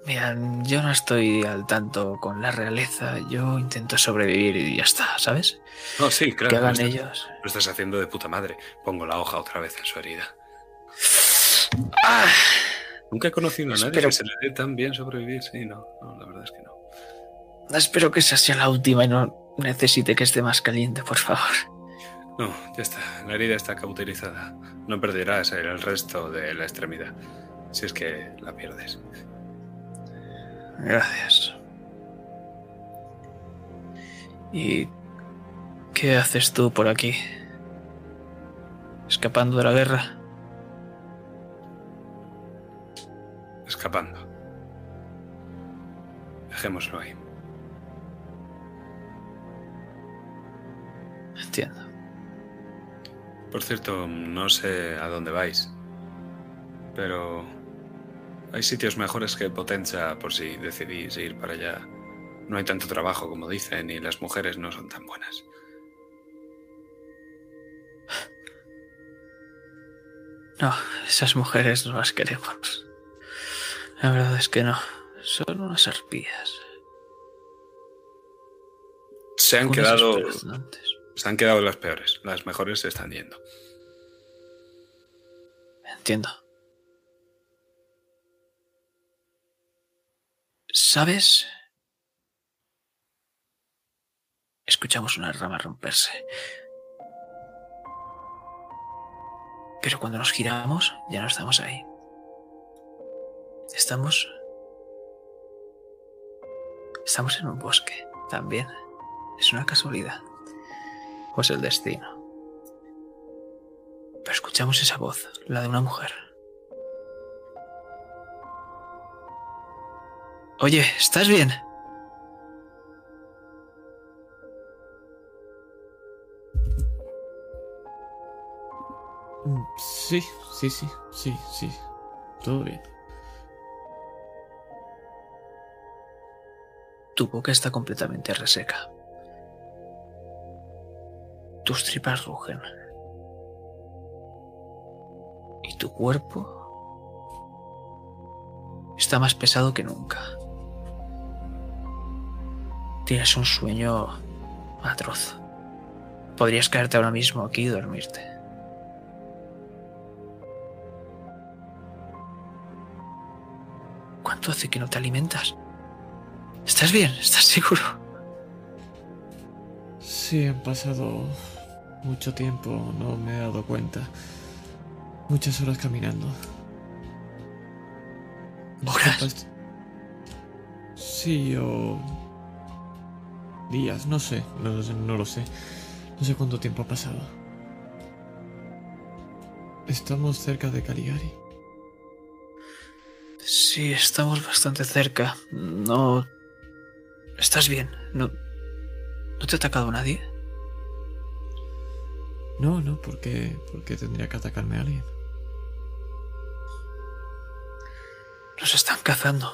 [SPEAKER 3] Mira, yo no estoy al tanto con la realeza. Yo intento sobrevivir y ya está, ¿sabes?
[SPEAKER 2] No, sí, claro.
[SPEAKER 3] que hagan ellos.
[SPEAKER 2] Lo estás haciendo de puta madre. Pongo la hoja otra vez en su herida.
[SPEAKER 3] ¡Ah!
[SPEAKER 2] Nunca he conocido a nadie
[SPEAKER 3] Espero-
[SPEAKER 2] que se le dé tan bien sobrevivir. Sí, no, no, la verdad es que no.
[SPEAKER 3] Espero que esa sea la última y no necesite que esté más caliente, por favor.
[SPEAKER 2] No, ya está. La herida está cauterizada. No perderás el resto de la extremidad. Si es que la pierdes.
[SPEAKER 3] Gracias. ¿Y qué haces tú por aquí? ¿Escapando de la guerra?
[SPEAKER 2] Escapando. Dejémoslo ahí.
[SPEAKER 3] Entiendo.
[SPEAKER 2] Por cierto, no sé a dónde vais. Pero hay sitios mejores que Potenza por si decidís ir para allá. No hay tanto trabajo como dicen y las mujeres no son tan buenas.
[SPEAKER 3] No, esas mujeres no las queremos. La verdad es que no. Son unas arpías.
[SPEAKER 2] Se han quedado. Se han quedado las peores. Las mejores se están yendo.
[SPEAKER 3] Entiendo. ¿Sabes? Escuchamos una rama romperse. Pero cuando nos giramos, ya no estamos ahí. Estamos... Estamos en un bosque, también. Es una casualidad. O es el destino. Pero escuchamos esa voz, la de una mujer. Oye, ¿estás bien?
[SPEAKER 1] Mm, Sí, sí, sí, sí, sí. Todo bien.
[SPEAKER 3] Tu boca está completamente reseca. Tus tripas rugen. Y tu cuerpo está más pesado que nunca. Tienes un sueño atroz. Podrías caerte ahora mismo aquí y dormirte. ¿Cuánto hace que no te alimentas? ¿Estás bien? ¿Estás seguro?
[SPEAKER 1] Sí, han pasado mucho tiempo, no me he dado cuenta. Muchas horas caminando.
[SPEAKER 3] ¿Horas?
[SPEAKER 1] Sí, o... Días, no sé, no, lo sé, no lo sé. No sé cuánto tiempo ha pasado. Estamos cerca de Caligari.
[SPEAKER 3] Sí, estamos bastante cerca. No... ¿Estás bien? ¿No, ¿No te ha atacado nadie?
[SPEAKER 1] No, no, porque, porque tendría que atacarme alguien.
[SPEAKER 3] Nos están cazando.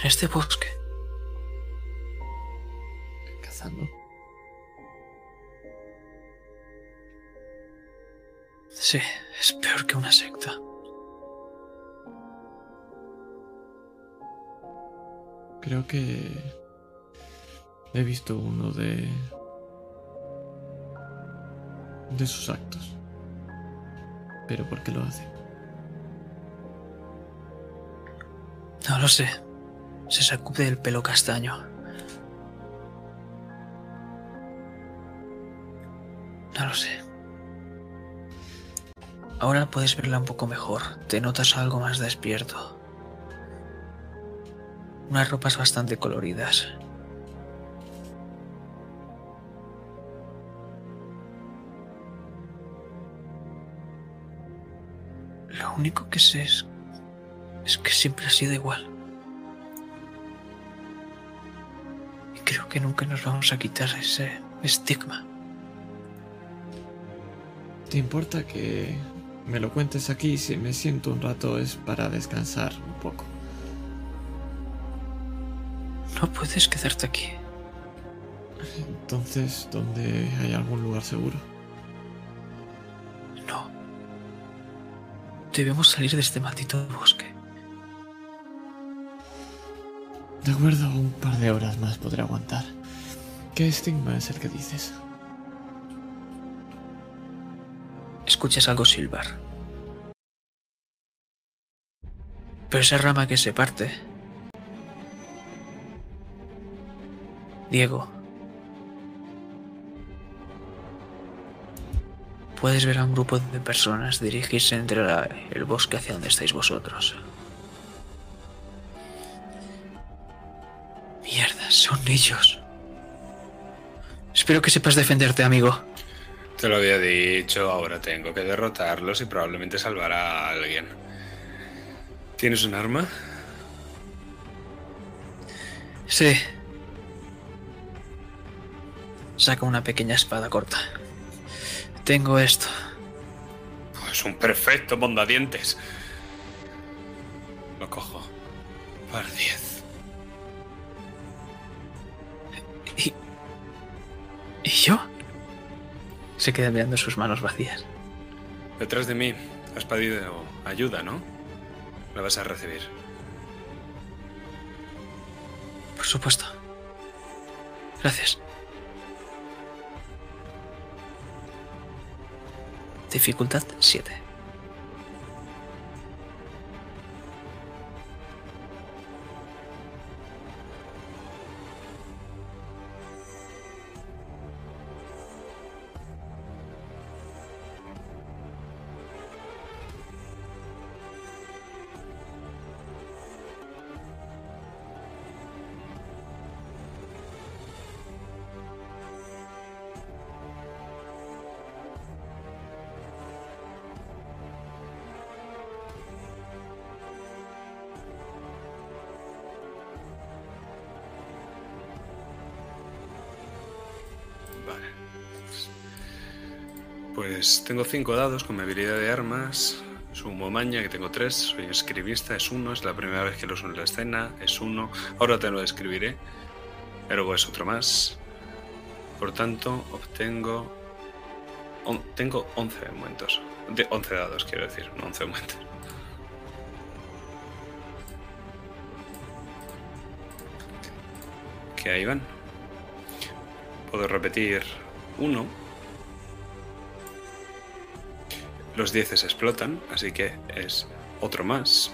[SPEAKER 3] En este bosque. Sí, es peor que una secta.
[SPEAKER 1] Creo que he visto uno de de sus actos. Pero ¿por qué lo hacen?
[SPEAKER 3] No lo sé. Se sacude el pelo castaño. Lo sé. Ahora puedes verla un poco mejor. Te notas algo más despierto. Unas ropas bastante coloridas. Lo único que sé es, es que siempre ha sido igual. Y creo que nunca nos vamos a quitar ese estigma.
[SPEAKER 1] ¿Te importa que me lo cuentes aquí si me siento un rato es para descansar un poco?
[SPEAKER 3] No puedes quedarte aquí.
[SPEAKER 1] Entonces, ¿dónde hay algún lugar seguro?
[SPEAKER 3] No. Debemos salir de este maldito bosque.
[SPEAKER 1] De acuerdo, un par de horas más podré aguantar. ¿Qué estigma es el que dices?
[SPEAKER 3] Escuchas algo silbar. Pero esa rama que se parte. Diego. Puedes ver a un grupo de personas dirigirse entre el bosque hacia donde estáis vosotros. Mierda, son ellos. Espero que sepas defenderte, amigo.
[SPEAKER 2] Te lo había dicho, ahora tengo que derrotarlos y probablemente salvar a alguien. ¿Tienes un arma?
[SPEAKER 3] Sí. Saca una pequeña espada corta. Tengo esto.
[SPEAKER 2] Es un perfecto mondadientes. Lo cojo. Par 10.
[SPEAKER 3] ¿Y, ¿Y yo? Se queda mirando sus manos vacías.
[SPEAKER 2] Detrás de mí has pedido ayuda, ¿no? La vas a recibir.
[SPEAKER 3] Por supuesto. Gracias. Dificultad 7.
[SPEAKER 2] Pues tengo cinco dados con mi habilidad de armas. Sumo maña, que tengo tres. Soy escribista, es uno. Es la primera vez que lo uso en la escena, es uno. Ahora te lo describiré. Luego es otro más. Por tanto, obtengo. tengo 11 aumentos. De 11 dados, quiero decir, no 11 aumentos. Que ahí van. Puedo repetir uno. Los 10 explotan, así que es otro más.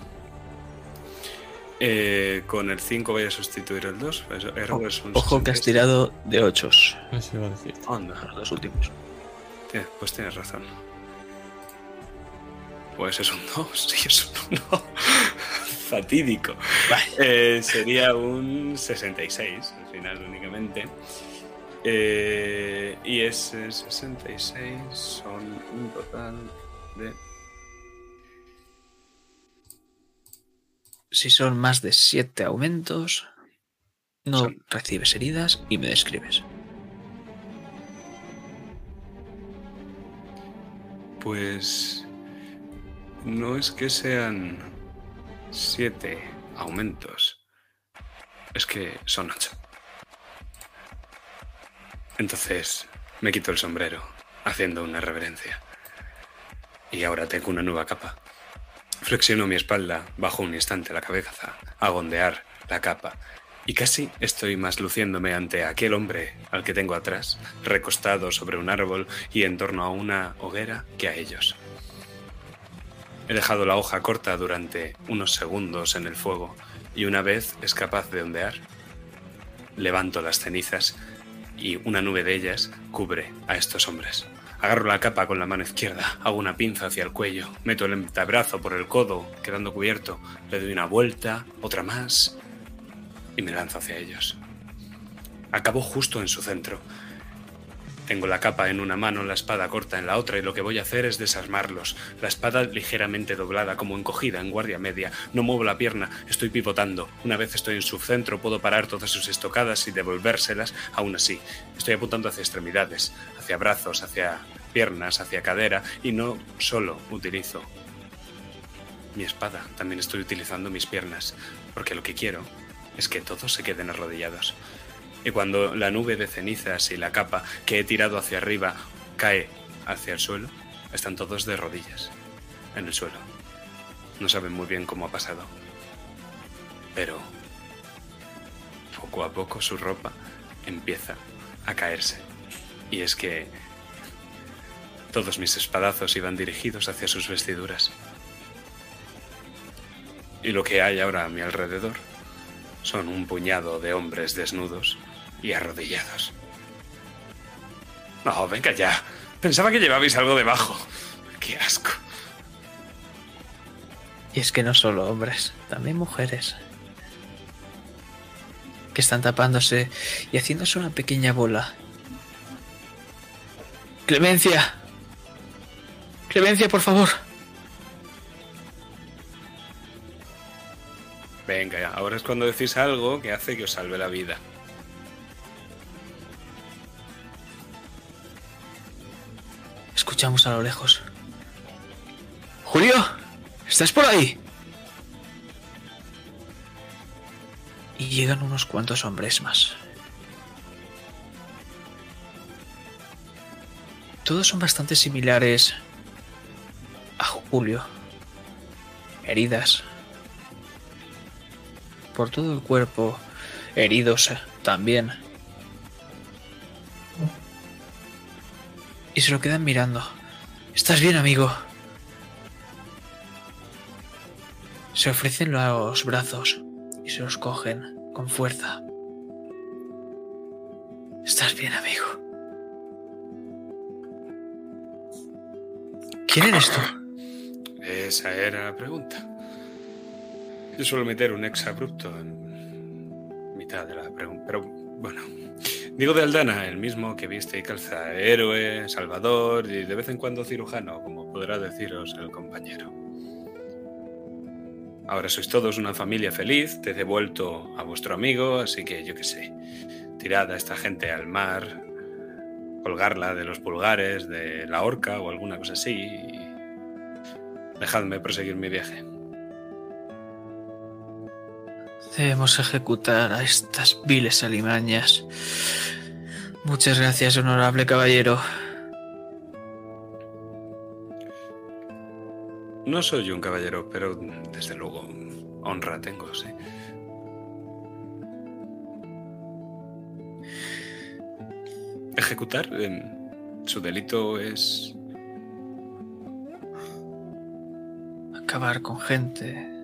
[SPEAKER 2] Eh, con el 5 voy a sustituir el 2. Ergo es un
[SPEAKER 3] Ojo que has
[SPEAKER 2] 66.
[SPEAKER 3] tirado de 8.
[SPEAKER 1] Eso iba a decir.
[SPEAKER 2] Anda,
[SPEAKER 3] Los dos últimos.
[SPEAKER 2] Tienes- pues tienes razón. Pues es un 2, sí, es un 1. Fatídico.
[SPEAKER 3] Vale.
[SPEAKER 2] Eh, sería un 66 al final únicamente. Eh, y ese 66 son un total de...
[SPEAKER 3] Si son más de 7 aumentos, no recibes heridas y me describes.
[SPEAKER 2] Pues no es que sean 7 aumentos, es que son 8. Entonces me quito el sombrero, haciendo una reverencia. Y ahora tengo una nueva capa. Flexiono mi espalda, bajo un instante la cabeza, a ondear la capa. Y casi estoy más luciéndome ante aquel hombre al que tengo atrás, recostado sobre un árbol y en torno a una hoguera, que a ellos. He dejado la hoja corta durante unos segundos en el fuego y una vez es capaz de ondear, levanto las cenizas y una nube de ellas cubre a estos hombres. Agarro la capa con la mano izquierda, hago una pinza hacia el cuello, meto el antebrazo por el codo, quedando cubierto, le doy una vuelta, otra más y me lanzo hacia ellos. Acabo justo en su centro. Tengo la capa en una mano, la espada corta en la otra y lo que voy a hacer es desarmarlos. La espada ligeramente doblada, como encogida en guardia media. No muevo la pierna, estoy pivotando. Una vez estoy en su centro, puedo parar todas sus estocadas y devolvérselas. Aún así, estoy apuntando hacia extremidades, hacia brazos, hacia piernas, hacia cadera y no solo utilizo mi espada, también estoy utilizando mis piernas, porque lo que quiero es que todos se queden arrodillados. Y cuando la nube de cenizas y la capa que he tirado hacia arriba cae hacia el suelo, están todos de rodillas, en el suelo. No saben muy bien cómo ha pasado. Pero poco a poco su ropa empieza a caerse. Y es que todos mis espadazos iban dirigidos hacia sus vestiduras. Y lo que hay ahora a mi alrededor son un puñado de hombres desnudos y arrodillados. No, venga ya. Pensaba que llevabais algo debajo. Qué asco.
[SPEAKER 3] Y es que no solo hombres, también mujeres. Que están tapándose y haciéndose una pequeña bola. Clemencia. Clemencia, por favor.
[SPEAKER 2] Venga, ya. ahora es cuando decís algo que hace que os salve la vida.
[SPEAKER 3] Escuchamos a lo lejos. Julio, ¿estás por ahí? Y llegan unos cuantos hombres más. Todos son bastante similares a Julio. Heridas. Por todo el cuerpo. Heridos también. Y se lo quedan mirando. ¿Estás bien, amigo? Se ofrecen los brazos y se los cogen con fuerza. ¿Estás bien, amigo? ¿Quién eres tú?
[SPEAKER 2] Esa era la pregunta. Yo suelo meter un ex abrupto en mitad de la pregunta, pero bueno. Digo de Aldana, el mismo que viste y calza, héroe, salvador y de vez en cuando cirujano, como podrá deciros el compañero. Ahora sois todos una familia feliz, te he devuelto a vuestro amigo, así que yo qué sé, tirad a esta gente al mar, colgarla de los pulgares, de la horca o alguna cosa así, y dejadme proseguir mi viaje.
[SPEAKER 3] Debemos ejecutar a estas viles alimañas. Muchas gracias, honorable caballero.
[SPEAKER 2] No soy un caballero, pero desde luego honra tengo, sí. Ejecutar, em, su delito es
[SPEAKER 3] Acabar con gente.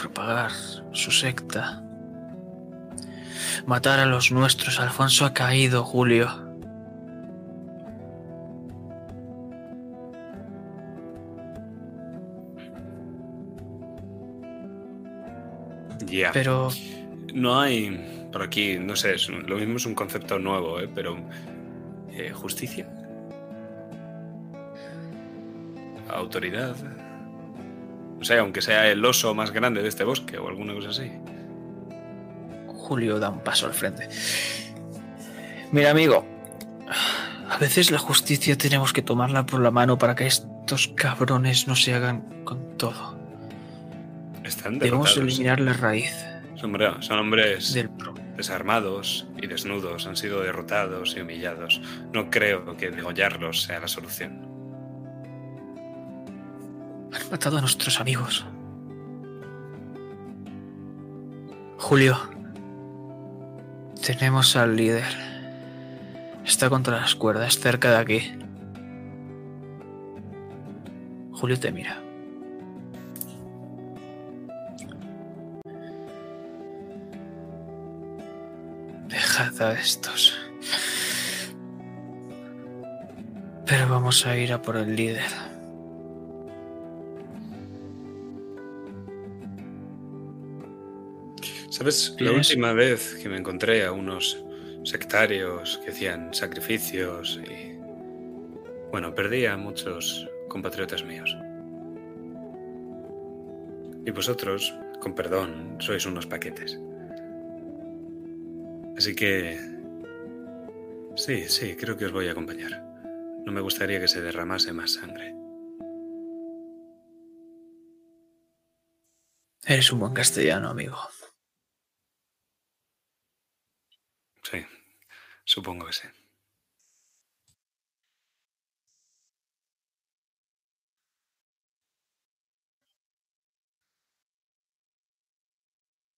[SPEAKER 3] Propagar su secta. Matar a los nuestros. Alfonso ha caído, Julio.
[SPEAKER 2] ya.
[SPEAKER 3] Pero
[SPEAKER 2] No hay por aquí, no sé, es lo mismo es un concepto nuevo, ¿eh? pero eh, justicia, autoridad, no sé, aunque sea el oso más grande de este bosque o alguna cosa así.
[SPEAKER 3] Julio da un paso al frente. Mira, amigo. A veces la justicia tenemos que tomarla por la mano para que estos cabrones no se hagan con todo.
[SPEAKER 2] Están
[SPEAKER 3] Debemos eliminar la raíz
[SPEAKER 2] Son, son hombres
[SPEAKER 3] del
[SPEAKER 2] desarmados y desnudos, han sido derrotados y humillados. No creo que degollarlos sea la solución.
[SPEAKER 3] Matado a nuestros amigos. Julio. Tenemos al líder. Está contra las cuerdas, cerca de aquí. Julio te mira. Dejad a estos. Pero vamos a ir a por el líder.
[SPEAKER 2] ¿Sabes? La última vez que me encontré a unos sectarios que hacían sacrificios y... Bueno, perdí a muchos compatriotas míos. Y vosotros, con perdón, sois unos paquetes. Así que... Sí, sí, creo que os voy a acompañar. No me gustaría que se derramase más sangre.
[SPEAKER 3] Eres un buen castellano, amigo.
[SPEAKER 2] Sí, supongo que sí.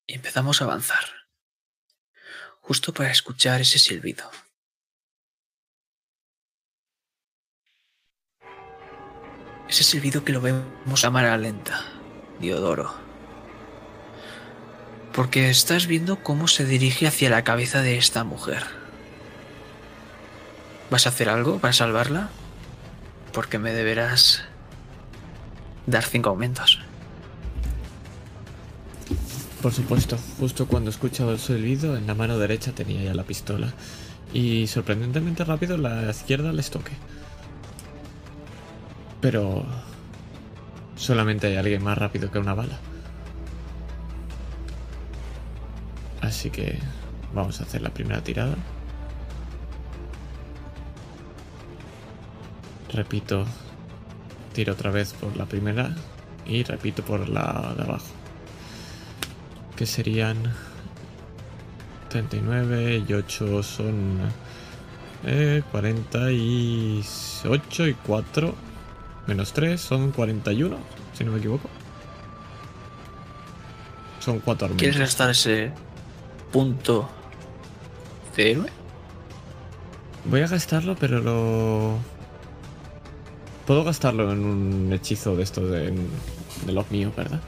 [SPEAKER 3] Y empezamos a avanzar. Justo para escuchar ese silbido. Ese silbido que lo vemos a cámara lenta, Diodoro. Porque estás viendo cómo se dirige hacia la cabeza de esta mujer. ¿Vas a hacer algo para salvarla? Porque me deberás dar cinco aumentos.
[SPEAKER 1] Por supuesto, justo cuando he escuchado el silbido, en la mano derecha tenía ya la pistola. Y sorprendentemente rápido la izquierda les toque. Pero... Solamente hay alguien más rápido que una bala. Así que vamos a hacer la primera tirada. Repito, tiro otra vez por la primera y repito por la de abajo que serían 39 y 8 son eh, 48 y 4 menos 3 son 41, si no me equivoco. Son 4
[SPEAKER 3] ¿Quieres
[SPEAKER 1] armas.
[SPEAKER 3] gastar ese punto de héroe?
[SPEAKER 1] Voy a gastarlo, pero lo Puedo gastarlo en un hechizo de estos de, de los míos, ¿verdad?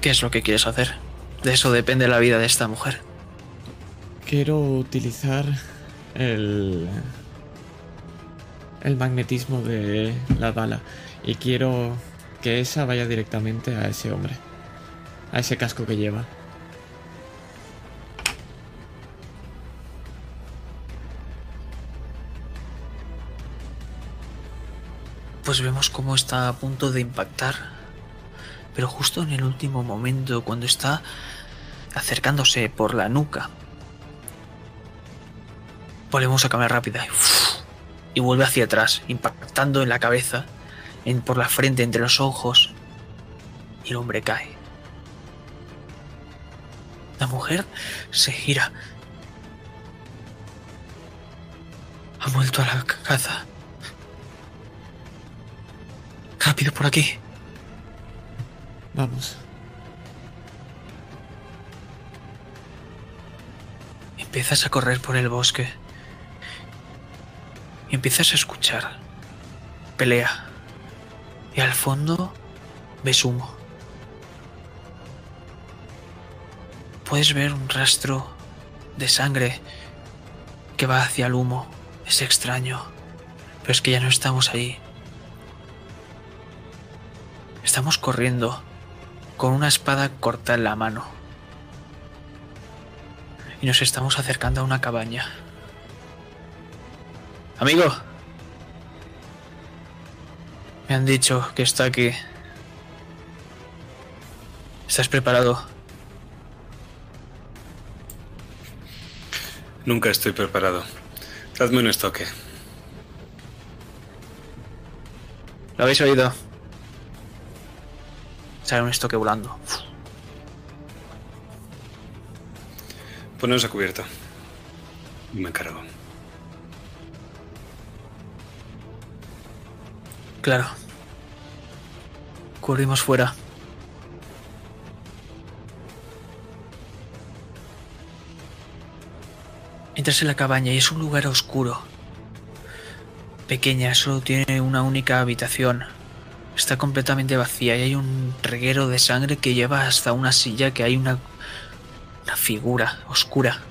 [SPEAKER 3] ¿Qué es lo que quieres hacer? De eso depende la vida de esta mujer.
[SPEAKER 1] Quiero utilizar el. el magnetismo de la bala. Y quiero que esa vaya directamente a ese hombre. A ese casco que lleva.
[SPEAKER 3] Pues vemos cómo está a punto de impactar. Pero justo en el último momento, cuando está acercándose por la nuca, volvemos a cámara rápida y, vuelve hacia atrás, impactando en la cabeza, en, por la frente, entre los ojos. Y el hombre cae. La mujer se gira. Ha vuelto a la caza. Rápido por aquí.
[SPEAKER 1] Vamos.
[SPEAKER 3] Empiezas a correr por el bosque. Y empiezas a escuchar. Pelea. Y al fondo ves humo. Puedes ver un rastro de sangre que va hacia el humo. Es extraño. Pero es que ya no estamos ahí. Estamos corriendo con una espada corta en la mano. Y nos estamos acercando a una cabaña. Amigo. Me han dicho que está aquí. ¿Estás preparado?
[SPEAKER 2] Nunca estoy preparado. Dadme un estoque.
[SPEAKER 3] ¿Lo habéis oído? Sale un estoque volando.
[SPEAKER 2] Poneros a cubierto. Y me encargo.
[SPEAKER 3] Claro. Corrimos fuera. Entras en la cabaña y es un lugar oscuro. Pequeña, solo tiene una única habitación. Está completamente vacía y hay un reguero de sangre que lleva hasta una silla que hay una, figura oscura.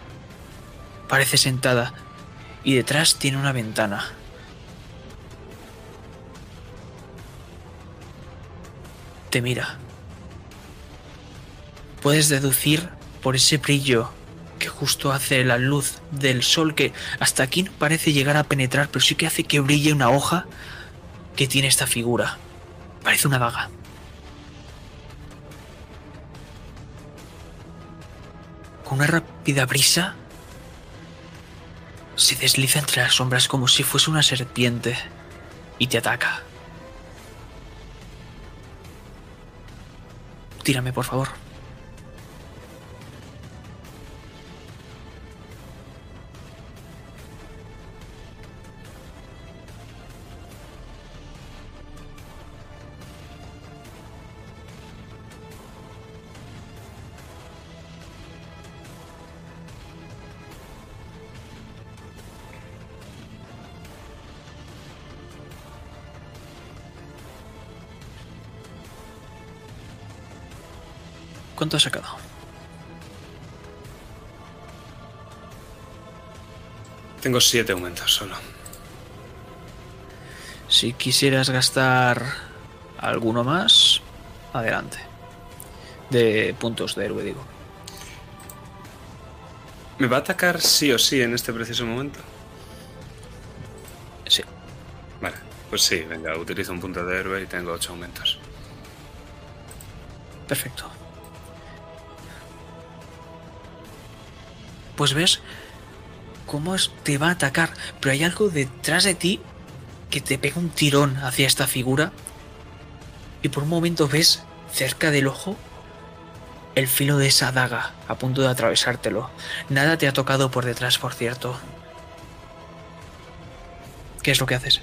[SPEAKER 3] Parece sentada y detrás tiene una ventana. Te mira. Puedes deducir por ese brillo que justo hace la luz del sol que hasta aquí no parece llegar a penetrar, pero sí que hace que brille una hoja que tiene esta figura. Parece una daga. Con una rápida brisa se desliza entre las sombras como si fuese una serpiente y te ataca. Tírame, por favor. ¿Cuánto has sacado?
[SPEAKER 2] Tengo siete aumentos solo.
[SPEAKER 3] Si quisieras gastar alguno más, adelante. De puntos de héroe, digo.
[SPEAKER 2] ¿Me va a atacar sí o sí en este preciso momento?
[SPEAKER 3] Sí.
[SPEAKER 2] Vale, pues sí, venga, utilizo un punto de héroe y tengo ocho aumentos.
[SPEAKER 3] Perfecto. Pues ves cómo te va a atacar, pero hay algo detrás de ti que te pega un tirón hacia esta figura y por un momento ves cerca del ojo el filo de esa daga a punto de atravesártelo. Nada te ha tocado por detrás, por cierto. ¿Qué es lo que haces?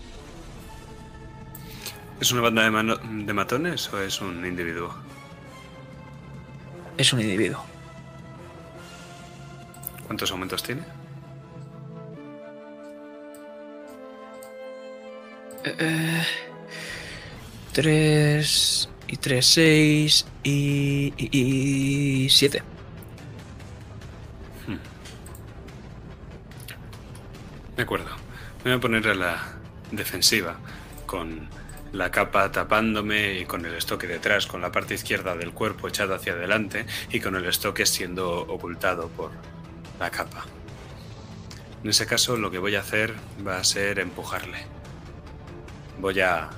[SPEAKER 2] ¿Es una banda de, de matones o es un individuo?
[SPEAKER 3] Es un individuo.
[SPEAKER 2] ¿Cuántos aumentos tiene?
[SPEAKER 3] Eh, 3 y 3, 6 y, y, 7.
[SPEAKER 2] De acuerdo. Me voy a poner a la defensiva con la capa tapándome y con el estoque detrás, con la parte izquierda del cuerpo echada hacia adelante y con el estoque siendo ocultado por la capa. En ese caso lo que voy a hacer va a ser empujarle. Voy a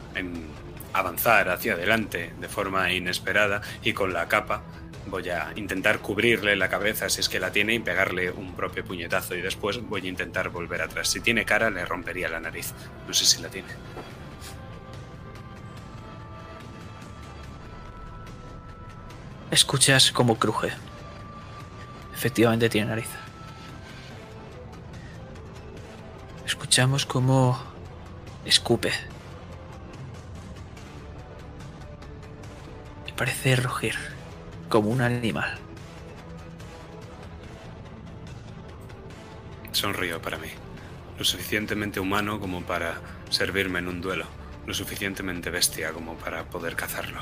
[SPEAKER 2] avanzar hacia adelante de forma inesperada y con la capa voy a intentar cubrirle la cabeza si es que la tiene y pegarle un propio puñetazo y después voy a intentar volver atrás. Si tiene cara le rompería la nariz. No sé si la tiene.
[SPEAKER 3] Escuchas cómo cruje. Efectivamente tiene nariz. Escuchamos cómo escupe. Y parece rugir como un animal.
[SPEAKER 2] Sonrío para mí. Lo suficientemente humano como para servirme en un duelo. Lo suficientemente bestia como para poder cazarlo.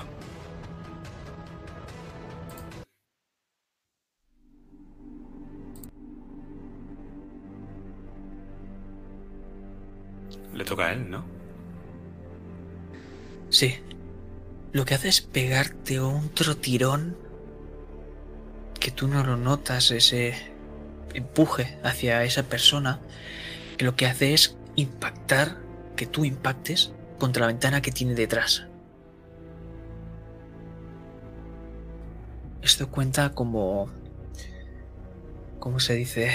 [SPEAKER 2] Le toca a él, ¿no?
[SPEAKER 3] Sí. Lo que hace es pegarte otro tirón que tú no lo notas, ese empuje hacia esa persona, que lo que hace es impactar, que tú impactes contra la ventana que tiene detrás. Esto cuenta como... ¿Cómo se dice?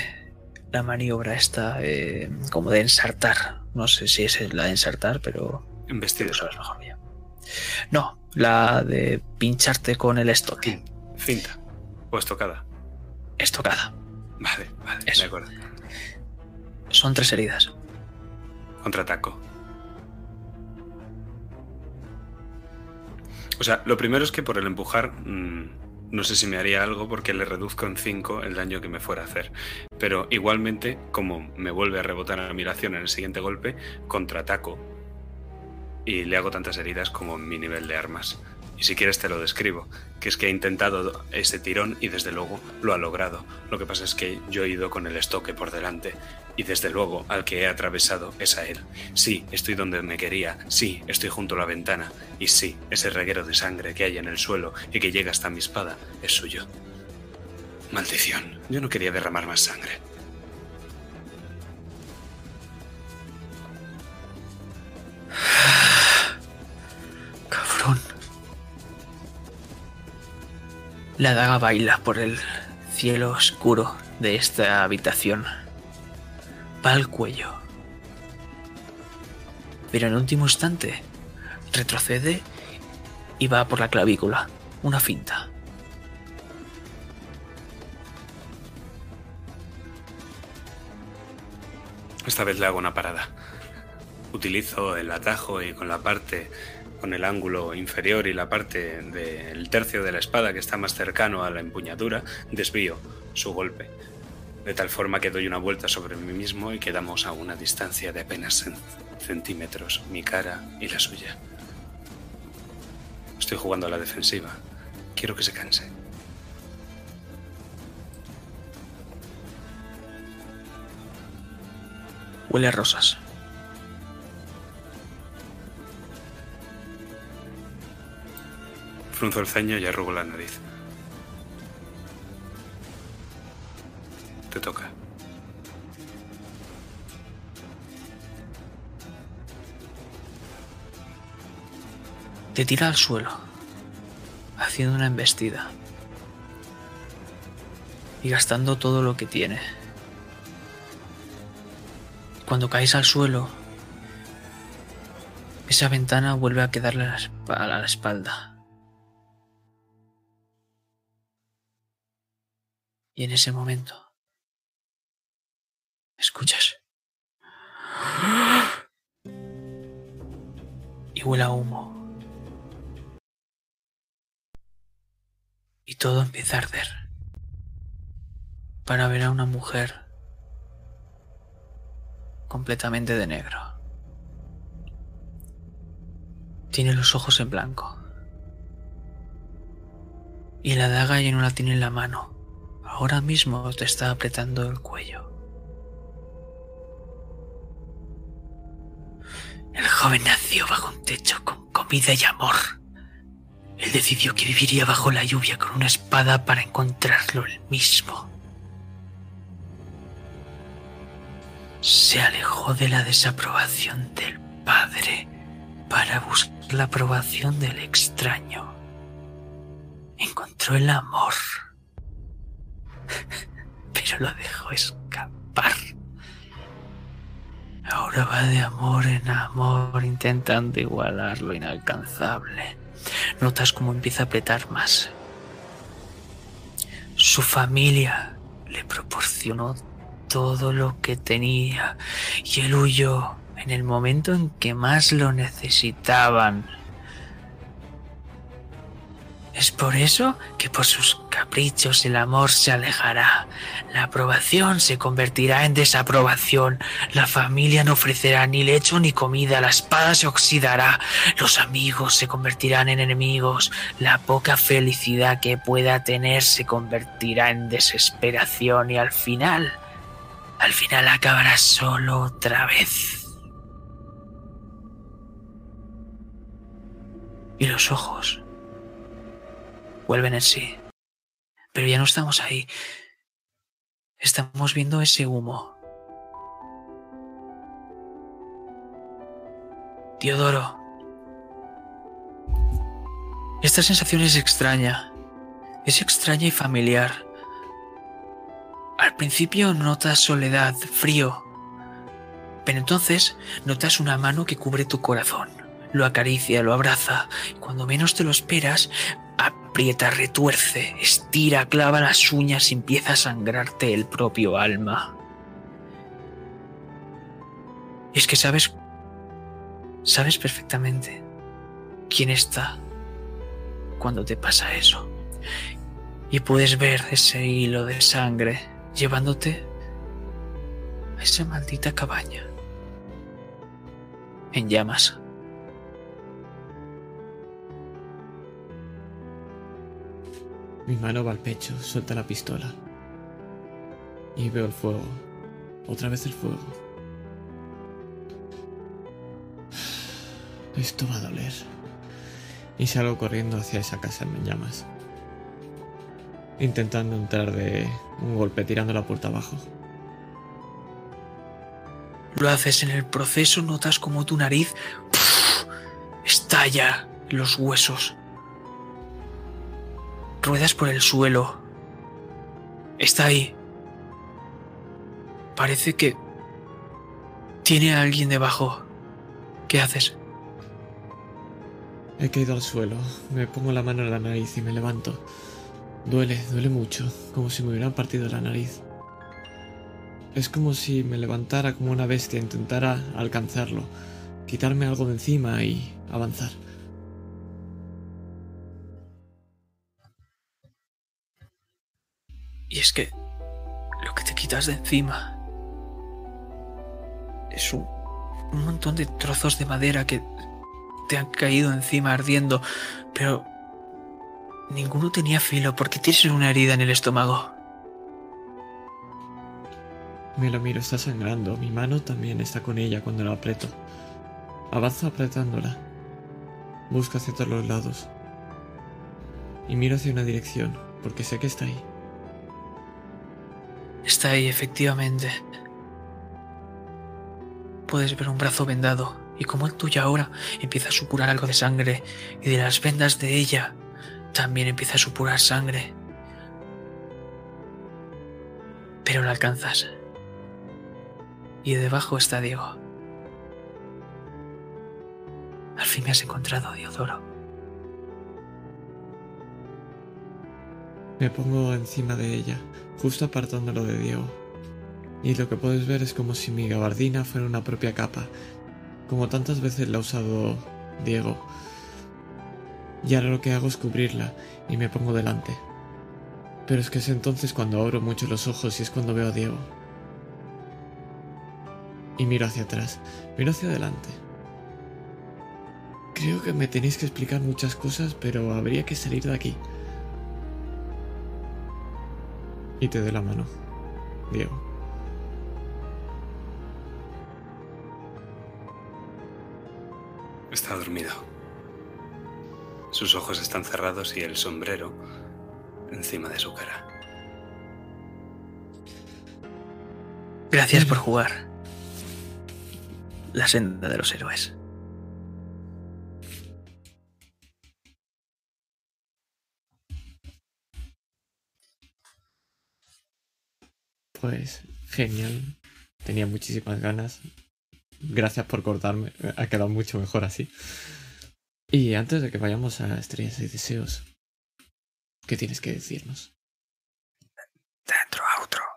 [SPEAKER 3] La maniobra esta, eh, como de ensartar. No sé si es la de ensartar, pero...
[SPEAKER 2] Investido.
[SPEAKER 3] sabes mejor que yo. No, la de pincharte con el estoque.
[SPEAKER 2] Cinta. ¿O estocada?
[SPEAKER 3] Estocada.
[SPEAKER 2] Vale, vale,
[SPEAKER 3] Eso.
[SPEAKER 2] de acuerdo.
[SPEAKER 3] Son tres heridas.
[SPEAKER 2] Contraataco. O sea, lo primero es que por el empujar, mm, no sé si me haría algo porque le reduzco en 5 el daño que me fuera a hacer. Pero igualmente, como me vuelve a rebotar a mi en el siguiente golpe, contraataco. Y le hago tantas heridas como mi nivel de armas. Y si quieres te lo describo, que es que he intentado ese tirón y desde luego lo ha logrado. Lo que pasa es que yo he ido con el estoque por delante y desde luego al que he atravesado es a él. Sí, estoy donde me quería, sí, estoy junto a la ventana y sí, ese reguero de sangre que hay en el suelo y que llega hasta mi espada es suyo. Maldición, yo no quería derramar más sangre.
[SPEAKER 3] Cabrón. La daga baila por el cielo oscuro de esta habitación. Va al cuello. Pero en último instante retrocede y va por la clavícula. Una finta.
[SPEAKER 2] Esta vez le hago una parada. Utilizo el atajo y con la parte, con el ángulo inferior y la parte del tercio de la espada que está más cercano a la empuñadura, desvío su golpe. De tal forma que doy una vuelta sobre mí mismo y quedamos a una distancia de apenas cen- centímetros, mi cara y la suya. Estoy jugando a la defensiva. Quiero que se canse.
[SPEAKER 3] Huele a rosas.
[SPEAKER 2] Frunzo el ceño y arrugo la nariz. Te toca.
[SPEAKER 3] Te tira al suelo, haciendo una embestida. Y gastando todo lo que tiene. Cuando caes al suelo, esa ventana vuelve a quedarle a la espa- a la espalda. Y en ese momento, escuchas. Y huele a humo. y todo empieza a arder. Para ver a una mujer completamente de negro. Tiene los ojos en blanco. Y la daga ya no la tiene en la mano. Ahora mismo te está apretando el cuello. El joven nació bajo un techo con comida y amor. Él decidió que viviría bajo la lluvia con una espada para encontrarlo él mismo. Se alejó de la desaprobación del padre para buscar la aprobación del extraño. Encontró el amor, pero lo dejó escapar. Ahora va de amor en amor intentando igualar lo inalcanzable. Notas cómo empieza a apretar más. Su familia le proporcionó todo lo que tenía y él huyó en el momento en que más lo necesitaban. Es por eso que por sus caprichos el amor se alejará, la aprobación se convertirá en desaprobación, la familia no ofrecerá ni lecho ni comida, la espada se oxidará, los amigos se convertirán en enemigos, la poca felicidad que pueda tener se convertirá en desesperación y al final, al final acabará solo otra vez. Y los ojos vuelven en sí. Pero ya no estamos ahí. Estamos viendo ese humo. Diodoro. Esta sensación es extraña. Es extraña y familiar. Al principio notas soledad, frío. Pero entonces notas una mano que cubre tu corazón. Lo acaricia, lo abraza. Cuando menos te lo esperas, aprieta, retuerce, estira, clava las uñas y empieza a sangrarte el propio alma. Y es que sabes, sabes perfectamente quién está cuando te pasa eso. Y puedes ver ese hilo de sangre llevándote a esa maldita cabaña en llamas.
[SPEAKER 1] Mi mano va al pecho, suelta la pistola. Y veo el fuego. Otra vez el fuego. Esto va a doler. Y salgo corriendo hacia esa casa en llamas. Intentando entrar de un golpe tirando la puerta abajo.
[SPEAKER 3] Lo haces en el proceso, notas como tu nariz estalla los huesos. Ruedas por el suelo. Está ahí. Parece que tiene a alguien debajo. ¿Qué haces?
[SPEAKER 1] He caído al suelo. Me pongo la mano en la nariz y me levanto. Duele, duele mucho, como si me hubieran partido la nariz. Es como si me levantara como una bestia, intentara alcanzarlo, quitarme algo de encima y avanzar.
[SPEAKER 3] Y es que lo que te quitas de encima es un, montón de trozos de madera que te han caído encima ardiendo, pero ninguno tenía filo porque tienes una herida en el estómago.
[SPEAKER 1] Me lo miro, está sangrando. Mi mano también está con ella cuando la aprieto. Avanzo apretándola. Busco hacia todos los lados. Y miro hacia una dirección, porque sé que está ahí.
[SPEAKER 3] Está ahí, efectivamente. Puedes ver un brazo vendado, y como el tuyo ahora empieza a supurar algo de sangre, y de las vendas de ella también empieza a supurar sangre. Pero la alcanzas. Y debajo está Diego. Al fin me has encontrado, Diodoro.
[SPEAKER 1] Me pongo encima de ella, justo apartándolo de Diego. Y lo que puedes ver es como si mi gabardina fuera una propia capa, como tantas veces la ha usado Diego. Y ahora lo que hago es cubrirla y me pongo delante. Pero es que es entonces cuando abro mucho los ojos y es cuando veo a Diego. Y miro hacia atrás, miro hacia adelante. Creo que me tenéis que explicar muchas cosas, pero habría que salir de aquí. Y te doy la mano, Diego.
[SPEAKER 2] Está dormido. Sus ojos están cerrados y el sombrero encima de su cara.
[SPEAKER 3] Gracias por jugar. La senda de los héroes.
[SPEAKER 1] Pues genial. Tenía muchísimas ganas. Gracias por cortarme. Ha quedado mucho mejor así. Y antes de que vayamos a Estrellas y Deseos, ¿qué tienes que decirnos? Dentro, outro.